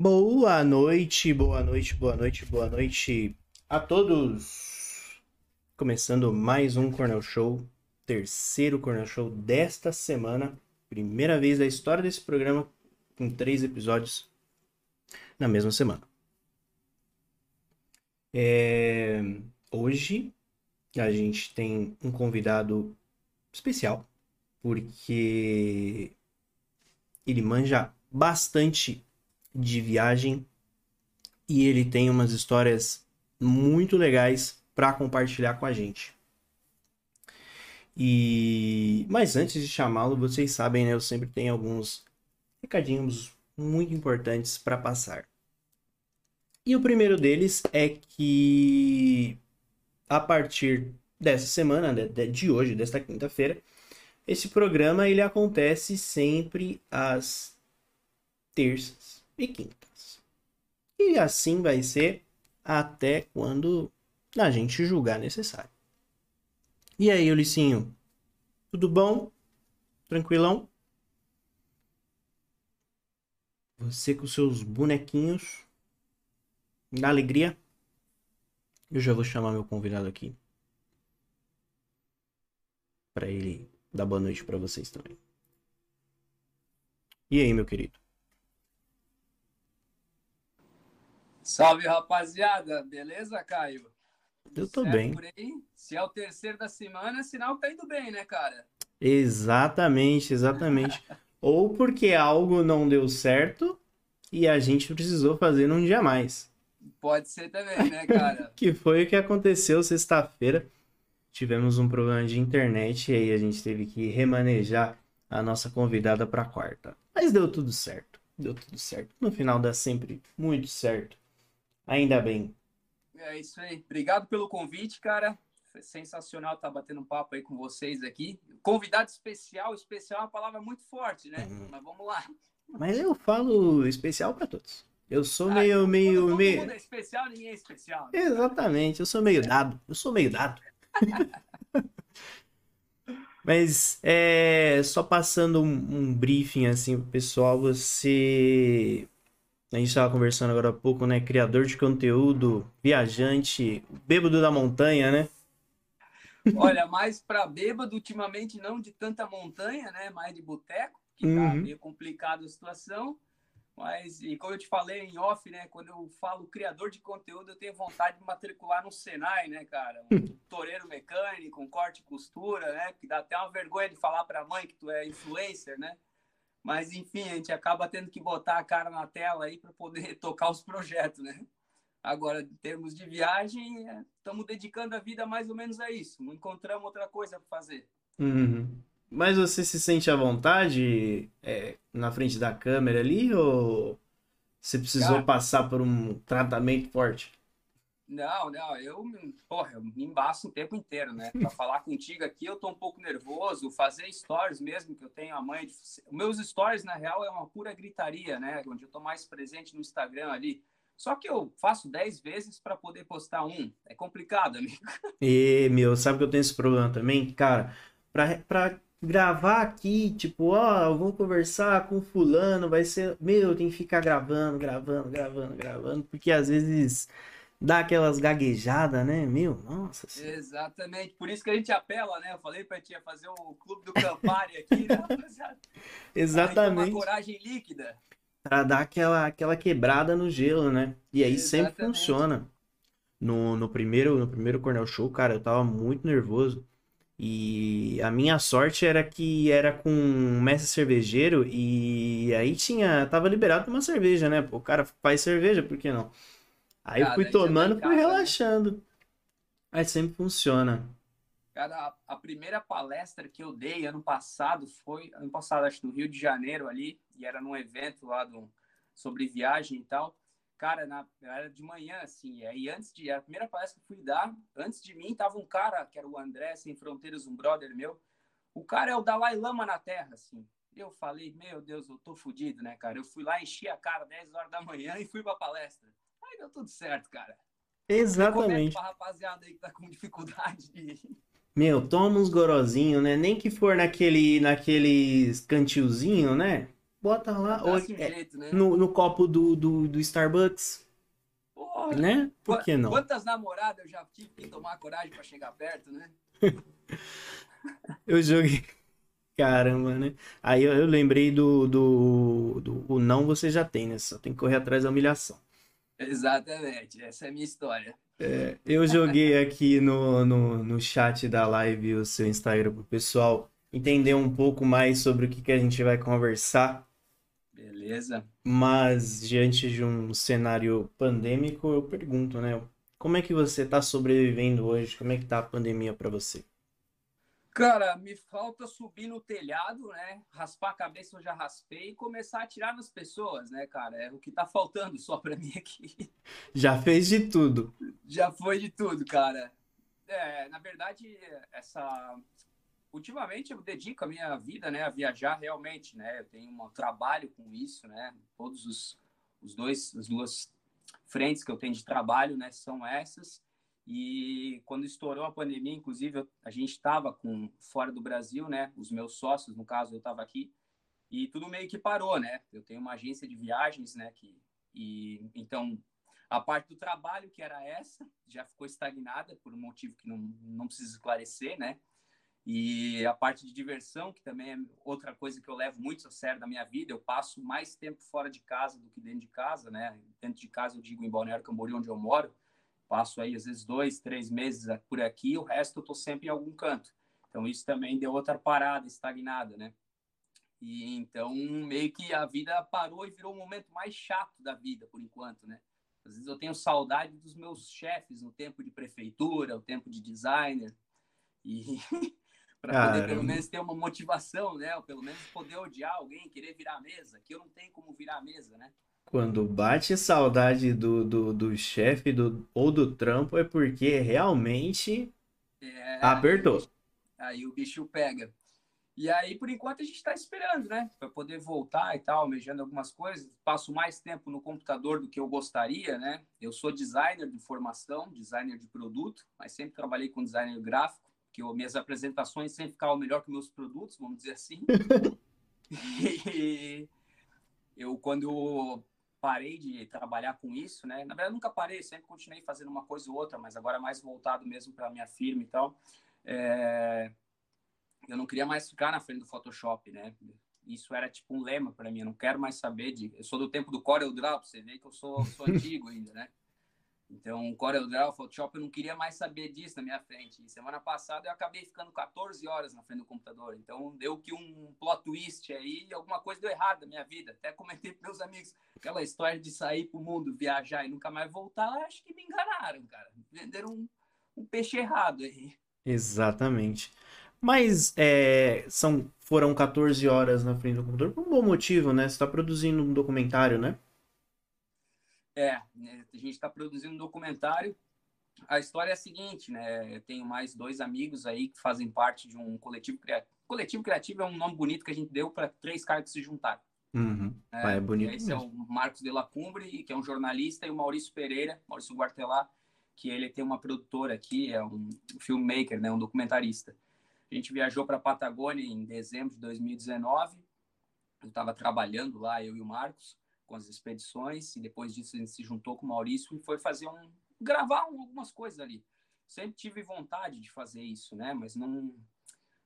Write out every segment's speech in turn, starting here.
Boa noite, boa noite, boa noite, boa noite a todos. Começando mais um Cornell Show, terceiro Cornell Show desta semana. Primeira vez da história desse programa com três episódios na mesma semana. É... Hoje a gente tem um convidado especial, porque ele manja bastante de viagem e ele tem umas histórias muito legais para compartilhar com a gente. E mas antes de chamá-lo, vocês sabem, né, eu sempre tenho alguns recadinhos muito importantes para passar. E o primeiro deles é que a partir dessa semana, de hoje, desta quinta-feira, esse programa ele acontece sempre às terças e quintas. E assim vai ser até quando a gente julgar necessário. E aí, Ulissinho? Tudo bom? Tranquilão? Você com seus bonequinhos da alegria? Eu já vou chamar meu convidado aqui para ele dar boa noite para vocês também. E aí, meu querido? Salve, rapaziada. Beleza, Caio? Eu tô certo bem. Se é o terceiro da semana, é sinal que tá indo bem, né, cara? Exatamente, exatamente. Ou porque algo não deu certo e a gente precisou fazer num dia mais. Pode ser também, né, cara? que foi o que aconteceu sexta-feira tivemos um problema de internet e aí a gente teve que remanejar a nossa convidada para quarta. Mas deu tudo certo. Deu tudo certo. No final dá sempre muito certo. Ainda bem. É isso aí. Obrigado pelo convite, cara. Foi sensacional estar batendo um papo aí com vocês aqui. Convidado especial, especial é uma palavra muito forte, né? Uhum. Mas vamos lá. Mas eu falo especial para todos. Eu sou ah, meio, meio, todo meio. Mundo é especial, ninguém é especial. Né? Exatamente, eu sou meio dado. Eu sou meio dado. Mas é só passando um, um, briefing assim pro pessoal, você a gente estava conversando agora há pouco, né? Criador de conteúdo, viajante, bêbado da montanha, né? Olha, mais para bêbado ultimamente não de tanta montanha, né? Mais de boteco, que tá uhum. meio complicado a situação. Mas, e como eu te falei em off, né? Quando eu falo criador de conteúdo, eu tenho vontade de matricular no Senai, né, cara? Um toureiro mecânico, um corte e costura, né? Que dá até uma vergonha de falar pra mãe que tu é influencer, né? Mas, enfim, a gente acaba tendo que botar a cara na tela aí para poder tocar os projetos, né? Agora, em termos de viagem, estamos é, dedicando a vida mais ou menos a isso. Não encontramos outra coisa para fazer. Uhum. Mas você se sente à vontade é, na frente da câmera ali ou você precisou Cara, passar por um tratamento forte? Não, não, eu, porra, eu me embaço o tempo inteiro, né? Para falar contigo aqui, eu tô um pouco nervoso, fazer stories mesmo, que eu tenho a mãe de... Meus stories, na real, é uma pura gritaria, né? Onde eu tô mais presente no Instagram ali. Só que eu faço 10 vezes para poder postar um. É complicado, amigo. E, meu, sabe que eu tenho esse problema também? Cara, pra, pra gravar aqui, tipo, ó, vou conversar com fulano, vai ser, meu, tem que ficar gravando, gravando, gravando, gravando, porque às vezes dá aquelas gaguejadas, né? Meu, nossa. Exatamente, por isso que a gente apela, né? Eu falei pra tia fazer o clube do Campari aqui, né, rapaziada? Exatamente. Uma coragem líquida. Pra dar aquela, aquela quebrada no gelo, né? E aí Exatamente. sempre funciona. No, no, primeiro, no primeiro Cornell Show, cara, eu tava muito nervoso. E a minha sorte era que era com um mestre cervejeiro e aí tinha, tava liberado uma cerveja, né? o cara faz cerveja, por que não? Aí eu fui tomando, fui né? relaxando. Né? Aí sempre funciona. Cara, a, a, primeira palestra que eu dei ano passado foi, ano passado, acho no Rio de Janeiro ali, e era num evento lá do, sobre viagem e tal cara, na, era de manhã, assim, aí antes de, a primeira palestra que eu fui dar, antes de mim tava um cara, que era o André Sem Fronteiras, um brother meu, o cara é o Dalai Lama na Terra, assim, eu falei, meu Deus, eu tô fudido, né, cara, eu fui lá, enchi a cara 10 horas da manhã e fui pra palestra, aí deu tudo certo, cara. Exatamente. Pra rapaziada aí que tá com dificuldade de... Meu, toma uns gorozinhos, né? Nem que for naquele, naqueles cantilzinho, né? bota lá. Ou, é, né? no, no copo do, do, do Starbucks. Porra, né? Por que não? Quantas namoradas eu já tive que tomar coragem para chegar perto, né? eu joguei. Caramba, né? Aí eu, eu lembrei do, do, do, O não você já tem, né? Só tem que correr atrás da humilhação. Exatamente, essa é a minha história. É, eu joguei aqui no, no, no chat da live o seu Instagram pro pessoal entender um pouco mais sobre o que, que a gente vai conversar. Beleza. Mas diante de um cenário pandêmico, eu pergunto, né? Como é que você está sobrevivendo hoje? Como é que tá a pandemia para você? Cara, me falta subir no telhado, né? Raspar a cabeça eu já raspei e começar a atirar nas pessoas, né, cara? É o que tá faltando só para mim aqui. Já fez de tudo. Já foi de tudo, cara. É, na verdade, essa ultimamente eu dedico a minha vida, né, a viajar realmente, né? Eu tenho um trabalho com isso, né? Todos os, os dois, as duas frentes que eu tenho de trabalho, né, são essas. E quando estourou a pandemia, inclusive, a gente estava com fora do Brasil, né? Os meus sócios, no caso, eu estava aqui e tudo meio que parou, né? Eu tenho uma agência de viagens, né? Que e então a parte do trabalho que era essa já ficou estagnada por um motivo que não não precisa esclarecer, né? E a parte de diversão, que também é outra coisa que eu levo muito a sério na minha vida, eu passo mais tempo fora de casa do que dentro de casa, né? Dentro de casa, eu digo em Balneário Camboriú, onde eu moro, passo aí às vezes dois, três meses por aqui, o resto eu tô sempre em algum canto. Então isso também deu outra parada, estagnada, né? E então meio que a vida parou e virou o momento mais chato da vida por enquanto, né? Às vezes eu tenho saudade dos meus chefes no tempo de prefeitura, o tempo de designer. E para poder pelo menos ter uma motivação, né? Ou pelo menos poder odiar alguém, querer virar a mesa, que eu não tenho como virar a mesa, né? Quando bate saudade do, do, do chefe do, ou do trampo é porque realmente é, apertou. Aí, o bicho pega. E aí, por enquanto, a gente está esperando, né? Para poder voltar e tal, almejando algumas coisas. Passo mais tempo no computador do que eu gostaria, né? Eu sou designer de formação, designer de produto, mas sempre trabalhei com designer gráfico que eu, minhas apresentações sempre ficavam melhor que meus produtos, vamos dizer assim. e eu, quando parei de trabalhar com isso, né? Na verdade, nunca parei, sempre continuei fazendo uma coisa ou outra, mas agora mais voltado mesmo para minha firma e tal. É... Eu não queria mais ficar na frente do Photoshop, né? Isso era tipo um lema para mim. Eu não quero mais saber de. Eu sou do tempo do Corel Draw, você vê que eu sou, sou antigo ainda, né? Então, CorelDRAW, Photoshop, eu não queria mais saber disso na minha frente. E semana passada eu acabei ficando 14 horas na frente do computador. Então, deu que um plot twist aí, alguma coisa deu errado na minha vida. Até comentei com meus amigos, aquela história de sair pro mundo, viajar e nunca mais voltar, acho que me enganaram, cara. Venderam um, um peixe errado aí. Exatamente. Mas é, são, foram 14 horas na frente do computador por um bom motivo, né? Você está produzindo um documentário, né? É, né, a gente está produzindo um documentário. A história é a seguinte, né? Eu tenho mais dois amigos aí que fazem parte de um coletivo criativo. Coletivo criativo é um nome bonito que a gente deu para três caras que se juntaram. Uhum. É, ah, é bonito. Esse mesmo. é o Marcos de la Cumbre, que é um jornalista, e o Maurício Pereira, Maurício Guartelá, que ele tem uma produtora aqui, é um filmmaker, né? Um documentarista. A gente viajou para a Patagônia em dezembro de 2019. Eu estava trabalhando lá, eu e o Marcos com as expedições e depois disso a gente se juntou com o Maurício e foi fazer um gravar um, algumas coisas ali. Sempre tive vontade de fazer isso, né? Mas não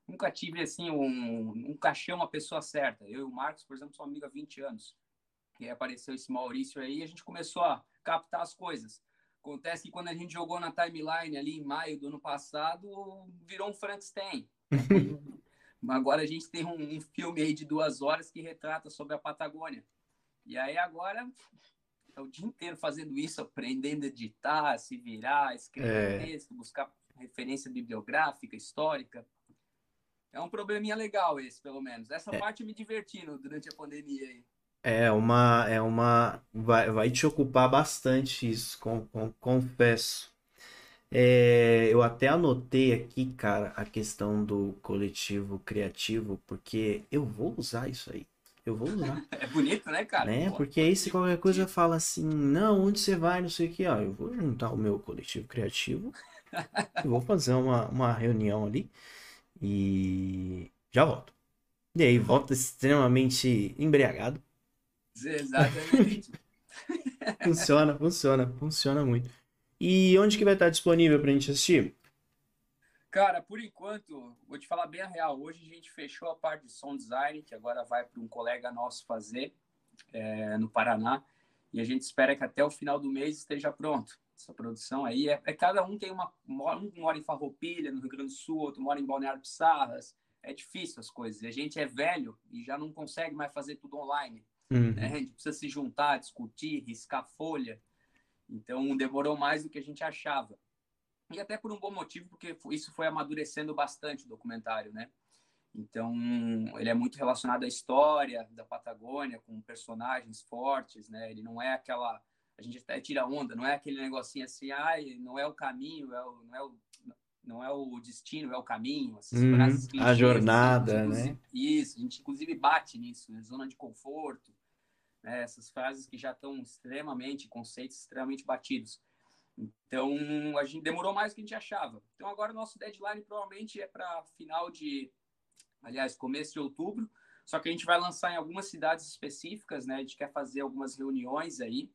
nunca tive assim um nunca achei uma pessoa certa. Eu e o Marcos, por exemplo, somos amigos há 20 anos. E aí apareceu esse Maurício aí e a gente começou a captar as coisas. Acontece que quando a gente jogou na timeline ali em maio do ano passado, virou um Frankenstein. Agora a gente tem um, um filme aí de duas horas que retrata sobre a Patagônia. E aí agora é o dia inteiro fazendo isso, aprendendo a editar, se virar, escrever é. texto, buscar referência bibliográfica, histórica. É um probleminha legal esse, pelo menos. Essa é. parte me divertindo durante a pandemia aí. É uma, é uma, vai, vai te ocupar bastante isso, com, com, confesso. É, eu até anotei aqui, cara, a questão do coletivo criativo, porque eu vou usar isso aí. Eu vou usar. É bonito, né, cara? Né? Porque aí se qualquer coisa fala assim, não, onde você vai, não sei o que, ó, eu vou juntar o meu coletivo criativo, vou fazer uma, uma reunião ali e já volto. E aí, volta extremamente embriagado. Exatamente. funciona, funciona, funciona muito. E onde que vai estar disponível pra gente assistir? Cara, por enquanto, vou te falar bem a real. Hoje a gente fechou a parte de som design, que agora vai para um colega nosso fazer é, no Paraná. E a gente espera que até o final do mês esteja pronto. Essa produção aí é, é cada um tem uma um mora em Farroupilha, no Rio Grande do Sul, outro mora em Balneário Pissarras. É difícil as coisas. A gente é velho e já não consegue mais fazer tudo online. Uhum. Né? A gente precisa se juntar, discutir, riscar folha. Então demorou mais do que a gente achava. E até por um bom motivo, porque isso foi amadurecendo bastante o documentário, né? Então, ele é muito relacionado à história da Patagônia, com personagens fortes, né? Ele não é aquela. A gente até tira onda, não é aquele negocinho assim, ai, não é o caminho, é o, não, é o, não é o destino, é o caminho. Uhum, a jornada, né? Isso, a gente inclusive bate nisso, né? zona de conforto, né? essas frases que já estão extremamente, conceitos extremamente batidos. Então, a gente demorou mais do que a gente achava. Então, agora o nosso deadline provavelmente é para final de, aliás, começo de outubro. Só que a gente vai lançar em algumas cidades específicas, né? A gente quer fazer algumas reuniões aí.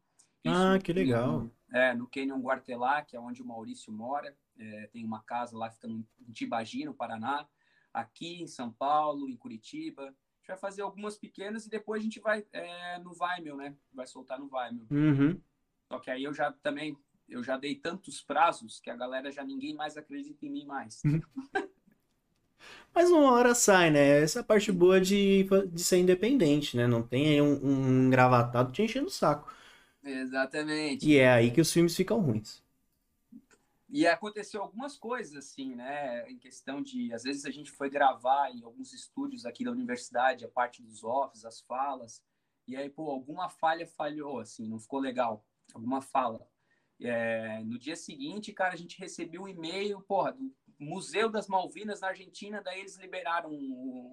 Ah, que legal. No, é, no Canyon Guartelá, que é onde o Maurício mora. É, tem uma casa lá, fica em Tibagi, no Paraná. Aqui em São Paulo, em Curitiba. A gente vai fazer algumas pequenas e depois a gente vai é, no Vimeo, né? Vai soltar no Vimeo. Uhum. Só que aí eu já também eu já dei tantos prazos que a galera já ninguém mais acredita em mim mais. Mas uma hora sai, né? Essa é a parte boa de, de ser independente, né? Não tem aí um, um engravatado te enchendo o saco. Exatamente. E é aí que os filmes ficam ruins. E aconteceu algumas coisas, assim, né? Em questão de. Às vezes a gente foi gravar em alguns estúdios aqui da universidade, a parte dos offs, as falas. E aí, pô, alguma falha falhou, assim, não ficou legal. Alguma fala. É, no dia seguinte, cara, a gente recebeu um e-mail, porra, do Museu das Malvinas na Argentina, daí eles liberaram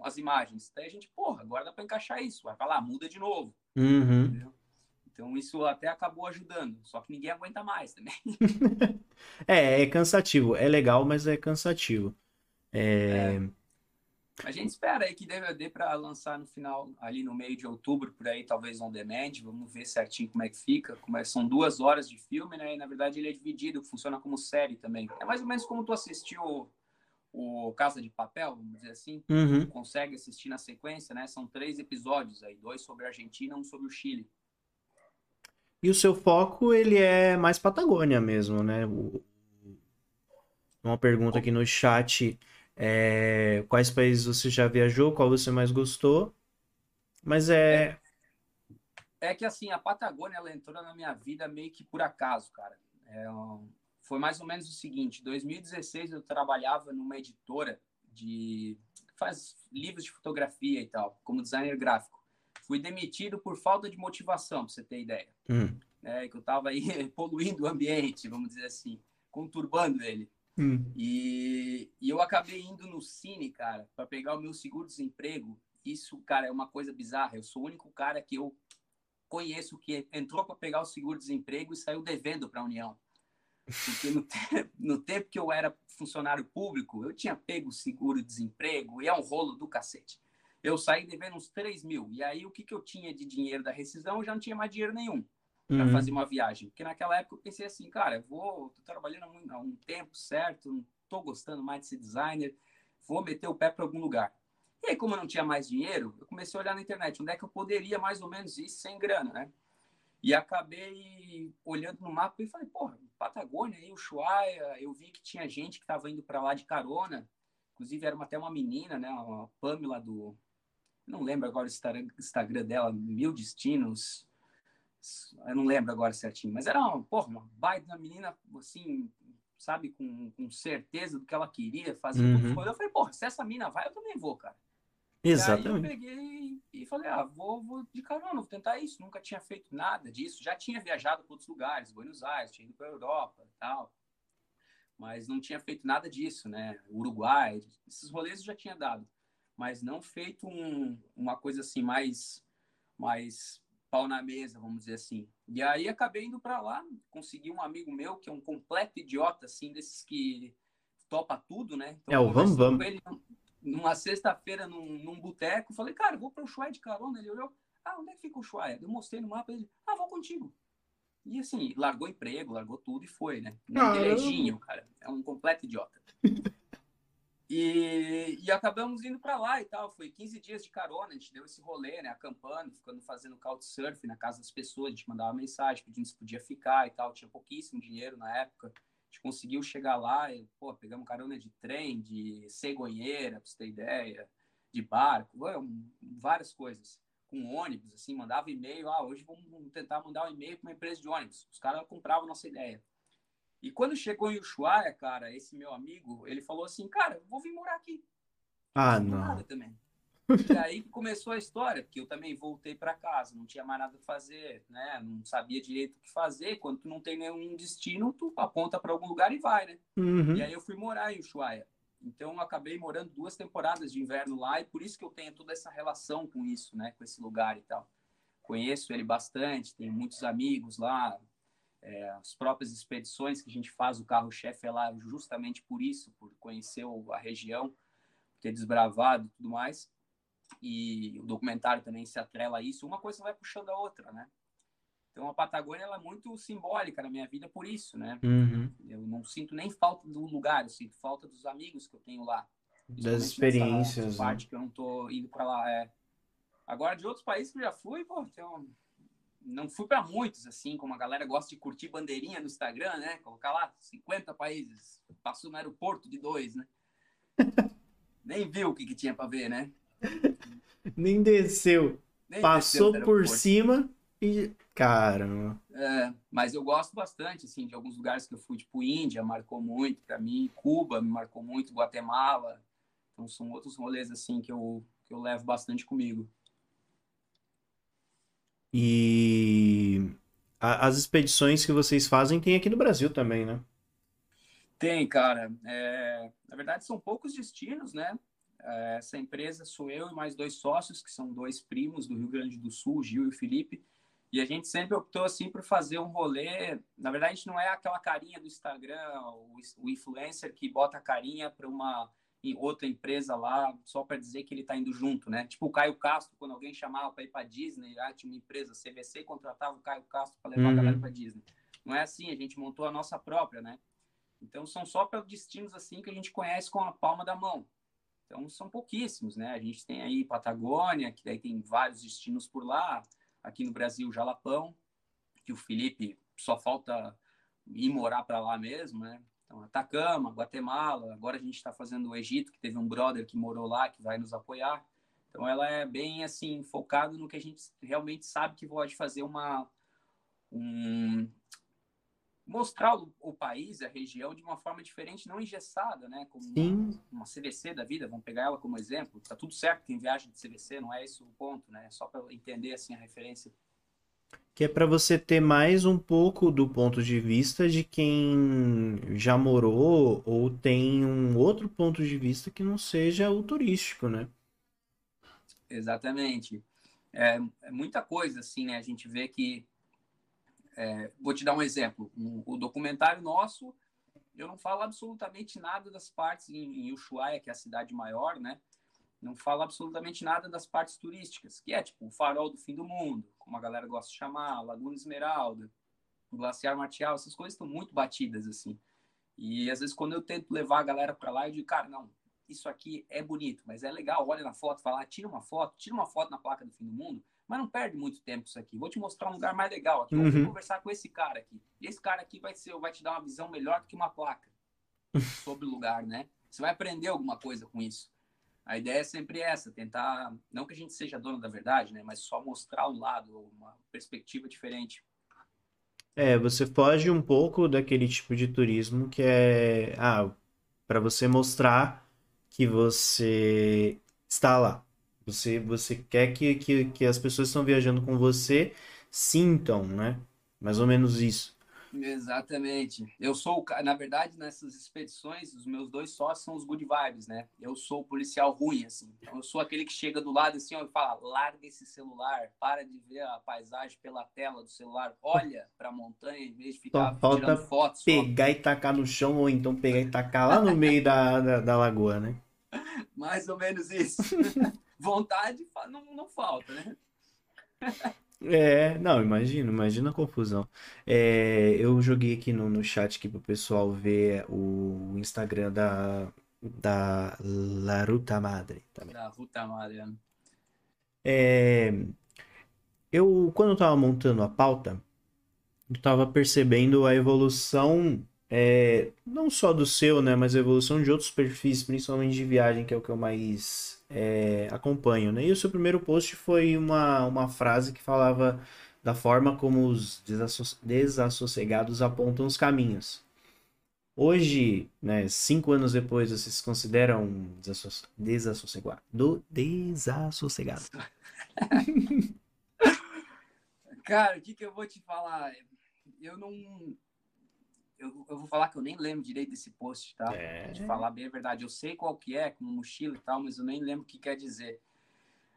as imagens. Daí a gente, porra, agora dá para encaixar isso. Vai falar, muda de novo. Uhum. Então isso até acabou ajudando, só que ninguém aguenta mais também. é, é cansativo. É legal, mas é cansativo. É... é. A gente espera aí que dê para lançar no final, ali no meio de outubro, por aí, talvez on demand. Vamos ver certinho como é que fica. Como é, são duas horas de filme, né? E na verdade ele é dividido, funciona como série também. É mais ou menos como tu assistiu o, Casa de Papel, vamos dizer assim. Uhum. Consegue assistir na sequência, né? São três episódios aí, dois sobre a Argentina, um sobre o Chile. E o seu foco, ele é mais Patagônia mesmo, né? Uma pergunta aqui no chat é, quais países você já viajou, qual você mais gostou. Mas é... é. É que assim, a Patagônia ela entrou na minha vida meio que por acaso, cara. É, foi mais ou menos o seguinte: 2016 eu trabalhava numa editora de faz livros de fotografia e tal, como designer gráfico. Fui demitido por falta de motivação, para você ter ideia. Hum. É, que eu estava aí poluindo o ambiente, vamos dizer assim, conturbando ele. Hum. E, e eu acabei indo no Cine, cara, para pegar o meu seguro-desemprego. Isso, cara, é uma coisa bizarra. Eu sou o único cara que eu conheço que entrou para pegar o seguro-desemprego e saiu devendo para a União. Porque no, te no tempo que eu era funcionário público, eu tinha pego seguro-desemprego e é um rolo do cacete. Eu saí devendo uns 3 mil. E aí, o que, que eu tinha de dinheiro da rescisão, eu já não tinha mais dinheiro nenhum para uhum. fazer uma viagem. Porque naquela época eu pensei assim, cara, vou, tô trabalhando há um tempo certo, não tô gostando mais de ser designer, vou meter o pé para algum lugar. E aí, como eu não tinha mais dinheiro, eu comecei a olhar na internet onde é que eu poderia mais ou menos ir sem grana, né? E acabei olhando no mapa e falei, porra, Patagônia aí, Ushuaia, eu vi que tinha gente que estava indo para lá de carona, inclusive era uma, até uma menina, né, uma Pamela do, não lembro agora o Instagram dela, Mil Destinos, eu não lembro agora certinho, mas era uma, porra, uma baita menina, assim, sabe, com, com certeza do que ela queria fazer. Uhum. Eu falei, porra, se essa mina vai, eu também vou, cara. Exatamente. E aí eu peguei e falei, ah, vou, vou de carona, vou tentar isso. Nunca tinha feito nada disso. Já tinha viajado para outros lugares, Buenos Aires, tinha ido para Europa e tal. Mas não tinha feito nada disso, né? Uruguai, esses rolês eu já tinha dado. Mas não feito um, uma coisa assim mais, mais pau na mesa, vamos dizer assim. E aí acabei indo para lá, consegui um amigo meu que é um completo idiota, assim, desses que topa tudo, né? Então, é o Vam Vam. Ele, numa sexta-feira num, num boteco, falei, cara, vou para o Ushuaia de carona. Ele olhou, ah, onde é que fica o Ushuaia? Eu mostrei no mapa, ele, ah, vou contigo. E assim, largou emprego, largou tudo e foi, né? Nem direitinho, cara. É um completo idiota. E, e acabamos indo para lá e tal. Foi 15 dias de carona, a gente deu esse rolê, né? Acampando, ficando fazendo couchsurfing na casa das pessoas. A gente mandava mensagem pedindo se podia ficar e tal. Tinha pouquíssimo dinheiro na época. A gente conseguiu chegar lá e, pô, pegamos carona de trem, de cegonheira, pra você ter ideia, de barco, várias coisas. Com ônibus, assim, mandava e-mail. Ah, hoje vamos tentar mandar um e-mail para uma empresa de ônibus. Os caras compravam nossa ideia. E quando chegou em Ushuaia, cara, esse meu amigo, ele falou assim, cara, vou vir morar aqui. Ah, não. Nada também. E aí começou a história, porque eu também voltei para casa, não tinha mais nada a fazer, né? Não sabia direito o que fazer. Quando tu não tem nenhum destino, tu aponta para algum lugar e vai, né? Uhum. E aí eu fui morar em Ushuaia. Então eu acabei morando duas temporadas de inverno lá e por isso que eu tenho toda essa relação com isso, né? Com esse lugar e tal. Conheço ele bastante, tenho muitos amigos lá, é, as próprias expedições que a gente faz, o carro-chefe é lá justamente por isso, por conhecer a região, ter desbravado e tudo mais. E o documentário também se atrela a isso. Uma coisa vai puxando a outra, né? Então a Patagônia ela é muito simbólica na minha vida por isso, né? Uhum. Eu não sinto nem falta do lugar, eu sinto falta dos amigos que eu tenho lá. Das experiências. Nessa né? parte que eu não tô indo para lá. É. Agora, de outros países que eu já fui, pô, tem um não fui para muitos, assim, como a galera gosta de curtir bandeirinha no Instagram, né? Colocar lá 50 países. Passou no aeroporto de dois, né? Nem viu o que, que tinha para ver, né? Nem desceu. Nem Passou desceu por cima e. Caramba. É, mas eu gosto bastante, assim, de alguns lugares que eu fui, tipo Índia, marcou muito para mim. Cuba me marcou muito, Guatemala. Então são outros rolês, assim, que eu, que eu levo bastante comigo. E a, as expedições que vocês fazem tem aqui no Brasil também, né? Tem, cara. É, na verdade, são poucos destinos, né? É, essa empresa sou eu e mais dois sócios, que são dois primos do Rio Grande do Sul, Gil e Felipe. E a gente sempre optou assim por fazer um rolê. Na verdade, não é aquela carinha do Instagram, o, o influencer que bota a carinha para uma em outra empresa lá só para dizer que ele está indo junto, né? Tipo o Caio Castro, quando alguém chamava para ir para Disney, ah, tinha uma empresa CVC contratava o Caio Castro para levar uhum. a galera para Disney. Não é assim, a gente montou a nossa própria, né? Então são só para destinos assim que a gente conhece com a palma da mão. Então são pouquíssimos, né? A gente tem aí Patagônia, que daí tem vários destinos por lá. Aqui no Brasil, Jalapão, que o Felipe só falta ir morar para lá mesmo, né? Então, Atacama, Guatemala, agora a gente está fazendo o Egito, que teve um brother que morou lá, que vai nos apoiar. Então, ela é bem, assim, focada no que a gente realmente sabe que pode fazer uma... Um, mostrar o, o, país, a região, de uma forma diferente, não engessada, né? Como uma, uma, CVC da vida, vamos pegar ela como exemplo. Tá tudo certo quem viaja de CVC, não é esse o ponto, né? Só para entender, assim, a referência que é para você ter mais um pouco do ponto de vista de quem já morou ou tem um outro ponto de vista que não seja o turístico, né? Exatamente. É, é muita coisa, assim, né? A gente vê que. É, vou te dar um exemplo. o documentário nosso, eu não falo absolutamente nada das partes em, em Ushuaia, que é a cidade maior, né? não fala absolutamente nada das partes turísticas, que é tipo o farol do fim do mundo, como a galera gosta de chamar, Laguna Esmeralda, Glaciar Martial, essas coisas estão muito batidas assim. E às vezes quando eu tento levar a galera para lá, eu digo, cara, não, isso aqui é bonito, mas é legal, olha na foto, fala, tira uma foto, tira uma foto na placa do fim do mundo, mas não perde muito tempo isso aqui. Vou te mostrar um lugar mais legal aqui, uhum. vou conversar com esse cara aqui. E esse cara aqui vai ser, vai te dar uma visão melhor do que uma placa sobre o lugar, né? Você vai aprender alguma coisa com isso. A ideia é sempre essa, tentar, não que a gente seja dono da verdade, né, mas só mostrar um lado, uma perspectiva diferente. É, você foge um pouco daquele tipo de turismo que é, ah, para você mostrar que você está lá. Você, você quer que, que, que as pessoas que estão viajando com você sintam, né? Mais ou menos isso. Exatamente. Eu sou, na verdade, nessas expedições, os meus dois sócios são os good vibes, né? Eu sou o policial ruim, assim. Eu sou aquele que chega do lado assim ó, e fala: larga esse celular, para de ver a paisagem pela tela do celular, olha para a montanha em vez de ficar só tirando fotos. Pegar só. e tacar no chão, ou então pegar e tacar lá no meio da, da, da lagoa, né? Mais ou menos isso. Vontade não, não falta, né? É, não, imagina, imagina a confusão. É, eu joguei aqui no, no chat aqui pro pessoal ver o Instagram da, da La Ruta Madre também. Da Ruta Madre. né? É, eu, quando eu tava montando a pauta, eu tava percebendo a evolução, é, não só do seu, né, mas a evolução de outros perfis, principalmente de viagem, que é o que eu mais é, acompanho, né? E o seu primeiro post foi uma, uma frase que falava da forma como os desasso- desassossegados apontam os caminhos. Hoje, né, cinco anos depois, vocês se consideram desasso- desassossegados? Do desassossegados. Cara, o que, que eu vou te falar? Eu não. Eu, eu vou falar que eu nem lembro direito desse post, tá? É. De falar bem a verdade. Eu sei qual que é, como mochila e tal, mas eu nem lembro o que quer dizer.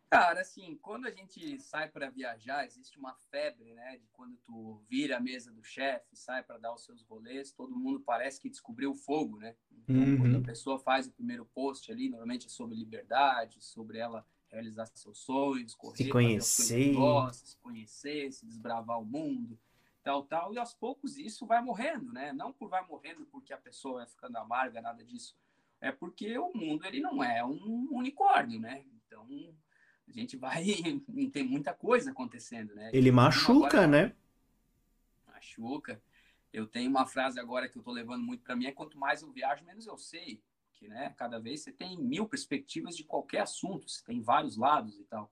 Cara, assim, quando a gente sai para viajar, existe uma febre, né? De quando tu vira a mesa do chefe, sai para dar os seus rolês, todo mundo parece que descobriu o fogo, né? Então, Uhum. quando a pessoa faz o primeiro post ali, normalmente é sobre liberdade, sobre ela realizar seus sonhos, correr, que conhecer. gosta, se conhecer, se desbravar o mundo, tal, tal. E aos poucos isso vai morrendo, né? Não por vai morrendo porque a pessoa vai ficando amarga, nada disso. É porque o mundo ele não é um unicórnio, né? Então a gente vai tem muita coisa acontecendo, né? Ele machuca, Agora- né? machuca. Eu tenho uma frase agora que eu tô levando muito para mim, é quanto mais eu viajo, menos eu sei. Que, né, cada vez você tem mil perspectivas de qualquer assunto, você tem vários lados e tal.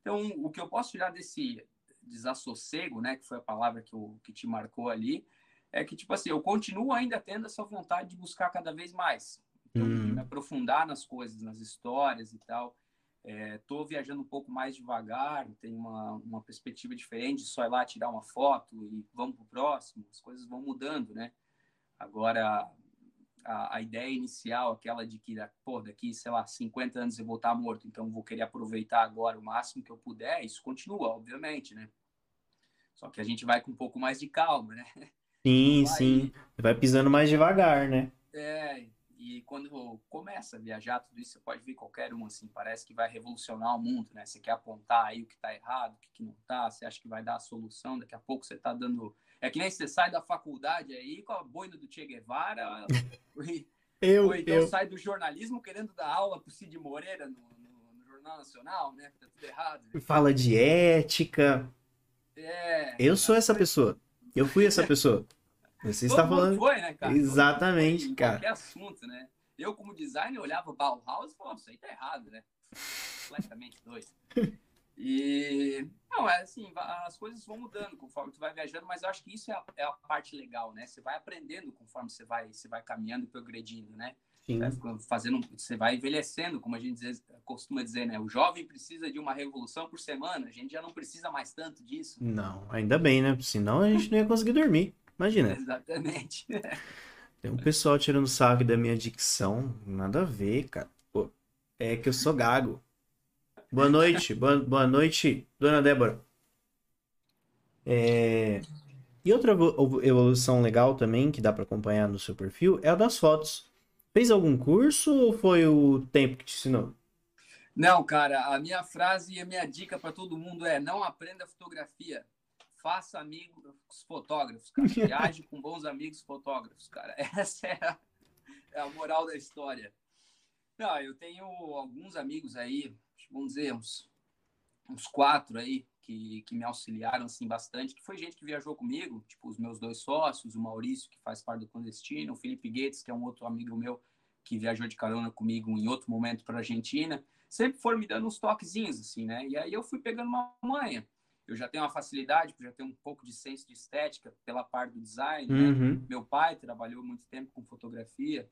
Então, o que eu posso tirar desse desassossego, né, que foi a palavra que, eu, que te marcou ali, é que, tipo assim, eu continuo ainda tendo essa vontade de buscar cada vez mais. Então, de Hum. me aprofundar nas coisas, nas histórias e tal. Estou viajando um pouco mais devagar, tenho uma, uma perspectiva diferente, só ir lá tirar uma foto e vamos para o próximo, as coisas vão mudando, né? Agora, a, a ideia inicial, aquela de que, pô, daqui, sei lá, 50 anos eu vou estar morto, então vou querer aproveitar agora o máximo que eu puder, isso continua, obviamente, né? Só que a gente vai com um pouco mais de calma, né? Sim, Vai- sim. Vai pisando mais devagar, né? É, e quando começa a viajar, tudo isso, você pode ver qualquer um, assim, parece que vai revolucionar o mundo, né? Você quer apontar aí o que tá errado, o que, não tá, você acha que vai dar a solução, daqui a pouco você tá dando... É que nem você sai da faculdade aí com a boina do Che Guevara, Eu, ou então eu. sai do jornalismo querendo dar aula pro Cid Moreira no, no- no Jornal Nacional, né? Tá tudo errado. né? Fala de ética. É, Eu sou essa pessoa. Eu fui essa pessoa. Você está falando. foi, né, cara? Exatamente, foi cara. Qualquer assunto, né? Eu, como designer, olhava Bauhaus e falava, isso aí tá errado, né? Completamente doido. E, não, é assim, as coisas vão mudando conforme tu vai viajando, mas eu acho que isso é a, é a parte legal, né? Você vai aprendendo conforme você vai, você vai caminhando e progredindo, né? Ficando- fazendo, você vai envelhecendo, como a gente diz- costuma dizer, né? O jovem precisa de uma revolução por semana, a gente já não precisa mais tanto disso. Não, ainda bem, né? Senão a gente não ia conseguir dormir. Imagina. Exatamente. Tem um pessoal tirando sarro da minha dicção. Nada a ver, cara. Pô, é que eu sou gago. Boa noite. Boa, boa noite, dona Débora. É, E outra evo- evolução legal também que dá pra acompanhar no seu perfil é a das fotos. Fez algum curso ou foi o tempo que te ensinou? Não, cara, a minha frase e a minha dica para todo mundo é: não aprenda fotografia, faça amigos fotógrafos, cara. Viaje com bons amigos fotógrafos, cara. Essa é a, é a moral da história. Não, eu tenho alguns amigos aí, vamos dizer, uns, uns quatro aí, que, que me auxiliaram assim bastante, que foi gente que viajou comigo, tipo os meus dois sócios, o Maurício, que faz parte do Clandestino, o Felipe Gates, que é um outro amigo meu que viajou de carona comigo em outro momento para a Argentina sempre foram me dando uns toquezinhos, assim, né? E aí eu fui pegando uma manha. Eu já tenho uma facilidade, já tenho um pouco de senso de estética pela parte do design, né? Uhum. Meu pai trabalhou muito tempo com fotografia,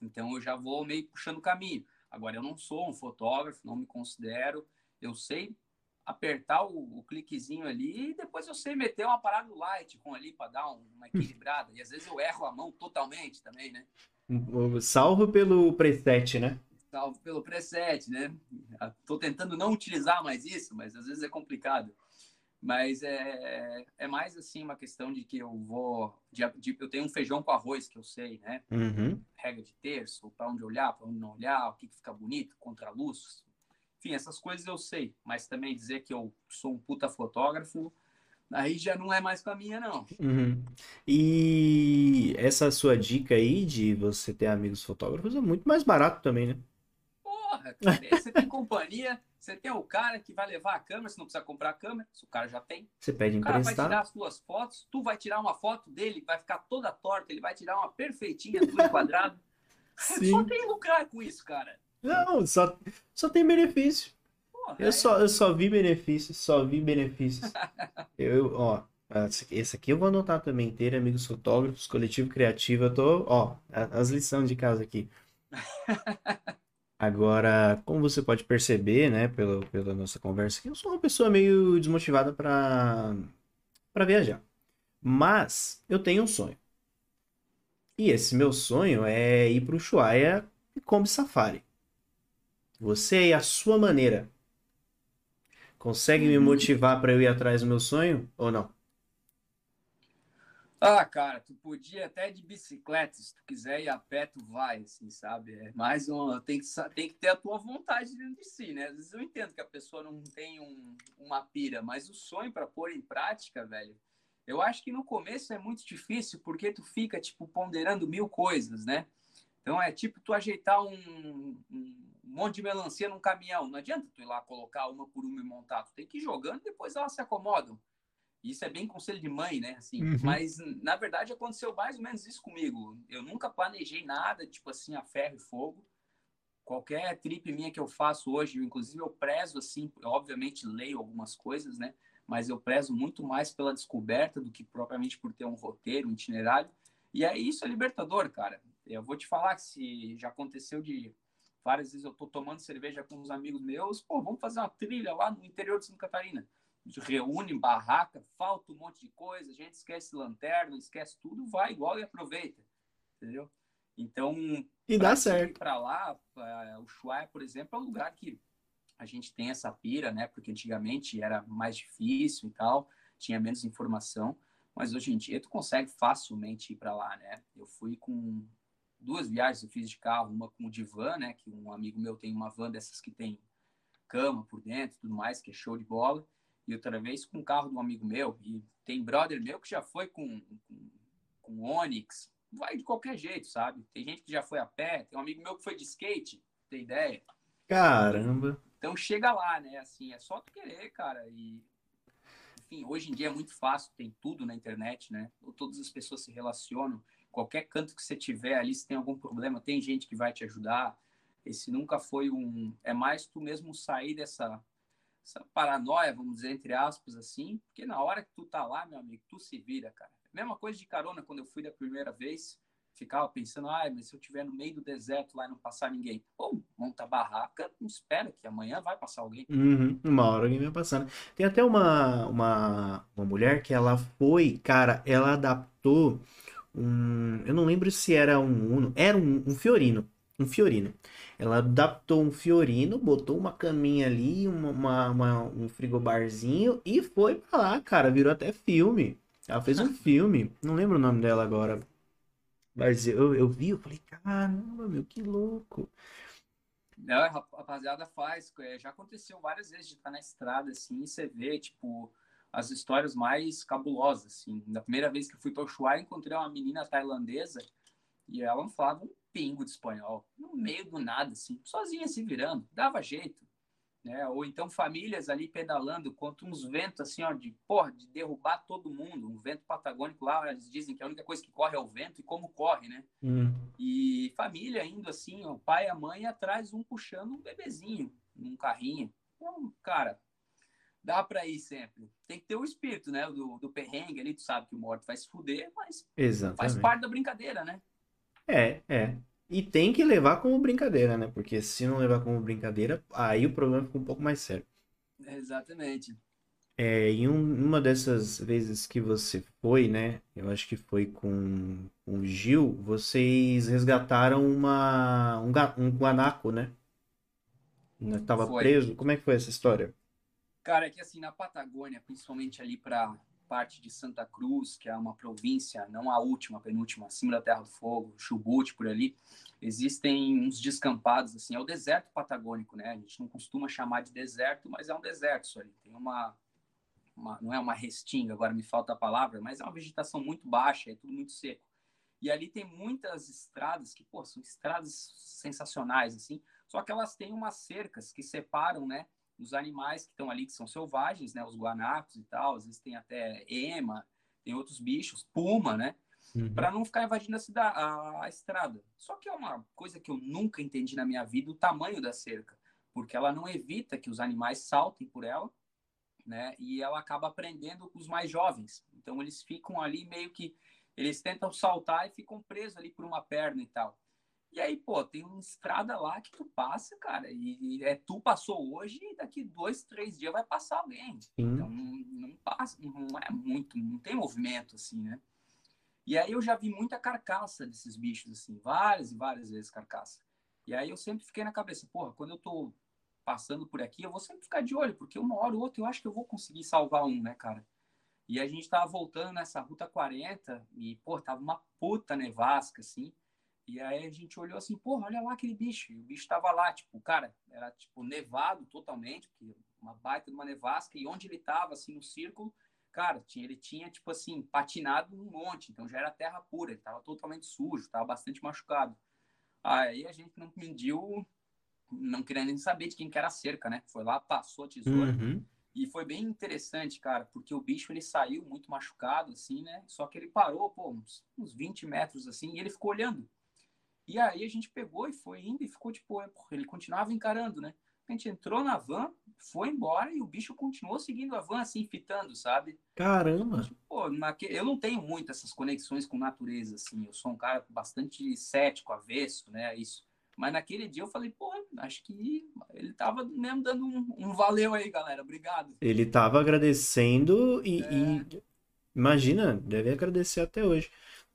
então eu já vou meio puxando o caminho. Agora, eu não sou um fotógrafo, não me considero. Eu sei apertar o, o cliquezinho ali e depois eu sei meter uma parada no Lightroom ali para dar um- uma equilibrada. E às vezes eu erro a mão totalmente também, né? Salvo pelo preset, né? salvo pelo preset, né? Tô tentando não utilizar mais isso, mas às vezes é complicado. Mas é, é mais assim uma questão de que eu vou. De, de, eu tenho um feijão com arroz que eu sei, né? Uhum. Regra de terço, para onde olhar, para onde não olhar, o que, que fica bonito, contra luz. Enfim, essas coisas eu sei. Mas também dizer que eu sou um puta fotógrafo, aí já não é mais com a minha, não. Uhum. E essa sua dica aí de você ter amigos fotógrafos é muito mais barato também, né? Porra, você tem companhia, você tem o cara que vai levar a câmera, você não precisa comprar a câmera, se o cara já tem. Você pede O cara vai emprestado. tirar as suas fotos, tu vai tirar uma foto dele, vai ficar toda torta, ele vai tirar uma perfeitinha, tudo enquadrado. Sim. Só tem lucrar com isso, cara. Não, só, só tem benefício. Porra, Eu é- só, eu só vi benefícios, só vi benefícios. Eu, ó, esse aqui- eu vou anotar também, ter amigos fotógrafos, coletivo criativo, eu tô, ó, as lições de casa aqui. Agora, como você pode perceber, né, pela, pela nossa conversa aqui, eu sou uma pessoa meio desmotivada para para viajar. Mas eu tenho um sonho. E esse meu sonho é ir para o Ushuaia e Kombi Safari. Você e a sua maneira consegue me Uhum. motivar para eu ir atrás do meu sonho ou não? Ah, cara, tu podia até de bicicleta, se tu quiser ir a pé, tu vai, assim, sabe? É mais um, tem que, tem que ter a tua vontade dentro de si, né? Às vezes eu entendo que a pessoa não tem um- uma pira, mas o sonho para pôr em prática, velho, eu acho que no começo é muito difícil, porque tu fica, tipo, ponderando mil coisas, né? Então é tipo tu ajeitar um, um monte de melancia num caminhão. Não adianta tu ir lá colocar uma por uma e montar. Tu tem que ir jogando e depois elas se acomodam. Isso é bem conselho de mãe, né? Assim, Uhum. Mas, na verdade, aconteceu mais ou menos isso comigo. Eu nunca planejei nada, tipo assim, a ferro e fogo. Qualquer trip minha que eu faço hoje, inclusive eu prezo, assim, eu, obviamente leio algumas coisas, né? Mas eu prezo muito mais pela descoberta do que propriamente por ter um roteiro, um itinerário. E aí isso é libertador, cara. Eu vou te falar que se já aconteceu de várias vezes eu tô tomando cerveja com uns amigos meus, pô, vamos fazer uma trilha lá no interior de Santa Catarina reúne barraca, falta um monte de coisa, a gente esquece lanterna, esquece tudo, vai igual e aproveita, entendeu? Então, E dá certo. para lá, eh, o Ushuaia, por exemplo, é um lugar que a gente tem essa pira, né? Porque antigamente era mais difícil e tal, tinha menos informação, mas hoje em dia tu consegue facilmente ir para lá, né? Eu fui com duas viagens, eu fiz de carro, uma com o divã, né? Que um amigo meu tem uma van dessas que tem cama por dentro, tudo mais, que é show de bola e outra vez com o carro de um amigo meu. E tem brother meu que já foi com, com, com Onix. Vai de qualquer jeito, sabe? Tem gente que já foi a pé. Tem um amigo meu que foi de skate, tem ideia? Caramba. Então chega lá, né? Assim, é só tu querer, cara. E, enfim, hoje em dia é muito fácil, tem tudo na internet, né? Todas as pessoas se relacionam. Qualquer canto que você tiver ali, se tem algum problema, tem gente que vai te ajudar. Esse nunca foi um. É mais tu mesmo sair dessa essa paranoia, vamos dizer, entre aspas, assim, porque na hora que tu tá lá, meu amigo, tu se vira, cara. Mesma coisa de carona, quando eu fui da primeira vez, ficava pensando, ai, mas se eu estiver no meio do deserto lá e não passar ninguém, pô, monta barraca, espera que amanhã vai passar alguém. Uhum, uma hora alguém vai passando. Tem até uma, uma, uma mulher que ela foi, cara, ela adaptou um. Eu não lembro se era um Uno, era um, um Fiorino. Um Fiorino. Ela adaptou um Fiorino, botou uma caminha ali, uma, uma- uma- um frigobarzinho e foi pra lá, cara. Virou até filme. Ela fez um filme, não lembro o nome dela agora. Mas eu, eu vi, eu falei, caramba, meu, que louco. Não, a rap- rapaziada faz, é, já aconteceu várias vezes de estar na estrada, assim, e você vê, tipo, as histórias mais cabulosas, assim. Na primeira vez que eu fui para o Ushuaia, encontrei uma menina tailandesa e ela não falava um pingo de espanhol, no meio do nada, assim, sozinha se virando, dava jeito, né? Ou então famílias ali pedalando contra uns ventos, assim, ó, de, porra, de derrubar todo mundo, um vento patagônico lá, eles dizem que a única coisa que corre é o vento e como corre, né? Hum. E família indo assim, o pai e a mãe atrás, um puxando um bebezinho num carrinho. Então, cara, dá pra ir sempre. Tem que ter o espírito, né? Do, do perrengue ali, tu sabe que o morto vai se fuder, mas faz Exatamente. parte da brincadeira, né? É, é. E tem que levar como brincadeira, né? Porque se não levar como brincadeira, aí o problema fica um pouco mais sério. Exatamente. É, em um- uma dessas vezes que você foi, né? Eu acho que foi com, com o Gil, vocês resgataram uma, um, um guanaco, né? Né, Tava Foi. preso. Como é que foi essa história? Cara, é que assim, na Patagônia, principalmente ali para parte de Santa Cruz, que é uma província, não a última, penúltima, acima da Terra do Fogo, Chubut, por ali, existem uns descampados, assim, é o deserto patagônico, né? A gente não costuma chamar de deserto, mas é um deserto isso ali. Tem uma, uma não é uma restinga, agora me falta a palavra, mas é uma vegetação muito baixa, é tudo muito seco. E ali tem muitas estradas que, pô, são estradas sensacionais, assim, só que elas têm umas cercas que separam, né, os animais que estão ali, que são selvagens, né? Os guanacos e tal, às vezes tem até ema, tem outros bichos, puma, né? Uhum. Para não ficar invadindo a, cidade, a, a, estrada. Só que é uma coisa que eu nunca entendi na minha vida, o tamanho da cerca. Porque ela não evita que os animais saltem por ela, né? E ela acaba prendendo os mais jovens. Então eles ficam ali meio que... Eles tentam saltar e ficam presos ali por uma perna e tal. E aí, pô, tem uma estrada lá que tu passa, cara, e, é tu passou hoje e daqui dois, três dias vai passar alguém. Sim. Então não, não, passa, não é muito, não tem movimento assim, né? E aí eu já vi muita carcaça desses bichos, assim, várias e várias vezes carcaça. E aí eu sempre fiquei na cabeça, porra, quando eu tô passando por aqui, eu vou sempre ficar de olho, porque uma hora ou outra eu acho que eu vou conseguir salvar um, né, cara? E a gente tava voltando nessa ruta 40 e, pô, tava uma puta nevasca, assim. E aí a gente olhou assim, porra, olha lá aquele bicho. E o bicho tava lá, tipo, cara, era tipo nevado totalmente, porque uma baita de uma nevasca, e onde ele tava, assim, no círculo, cara, tinha, ele tinha, tipo assim, patinado um monte, então já era terra pura, ele tava totalmente sujo, tava bastante machucado. Aí a gente não mediu, não querendo nem saber de quem que era a cerca, né? Foi lá, passou a tesoura. Uhum. E foi bem interessante, cara, porque o bicho ele saiu muito machucado, assim, né? Só que ele parou, pô, uns, uns 20 metros assim, e ele ficou olhando. E aí a gente pegou e foi indo e ficou tipo, é, ele continuava encarando, né? A gente entrou na van, foi embora e o bicho continuou seguindo a van assim, fitando, sabe? Caramba! Tipo, pô, naque... eu não tenho muito essas conexões com natureza, assim. Eu sou um cara bastante cético, avesso, né? Isso. Mas naquele dia eu falei, pô, acho que ele tava mesmo dando um, um valeu aí, galera. Obrigado. Ele tava agradecendo e, é... e... imagina, deve agradecer até hoje.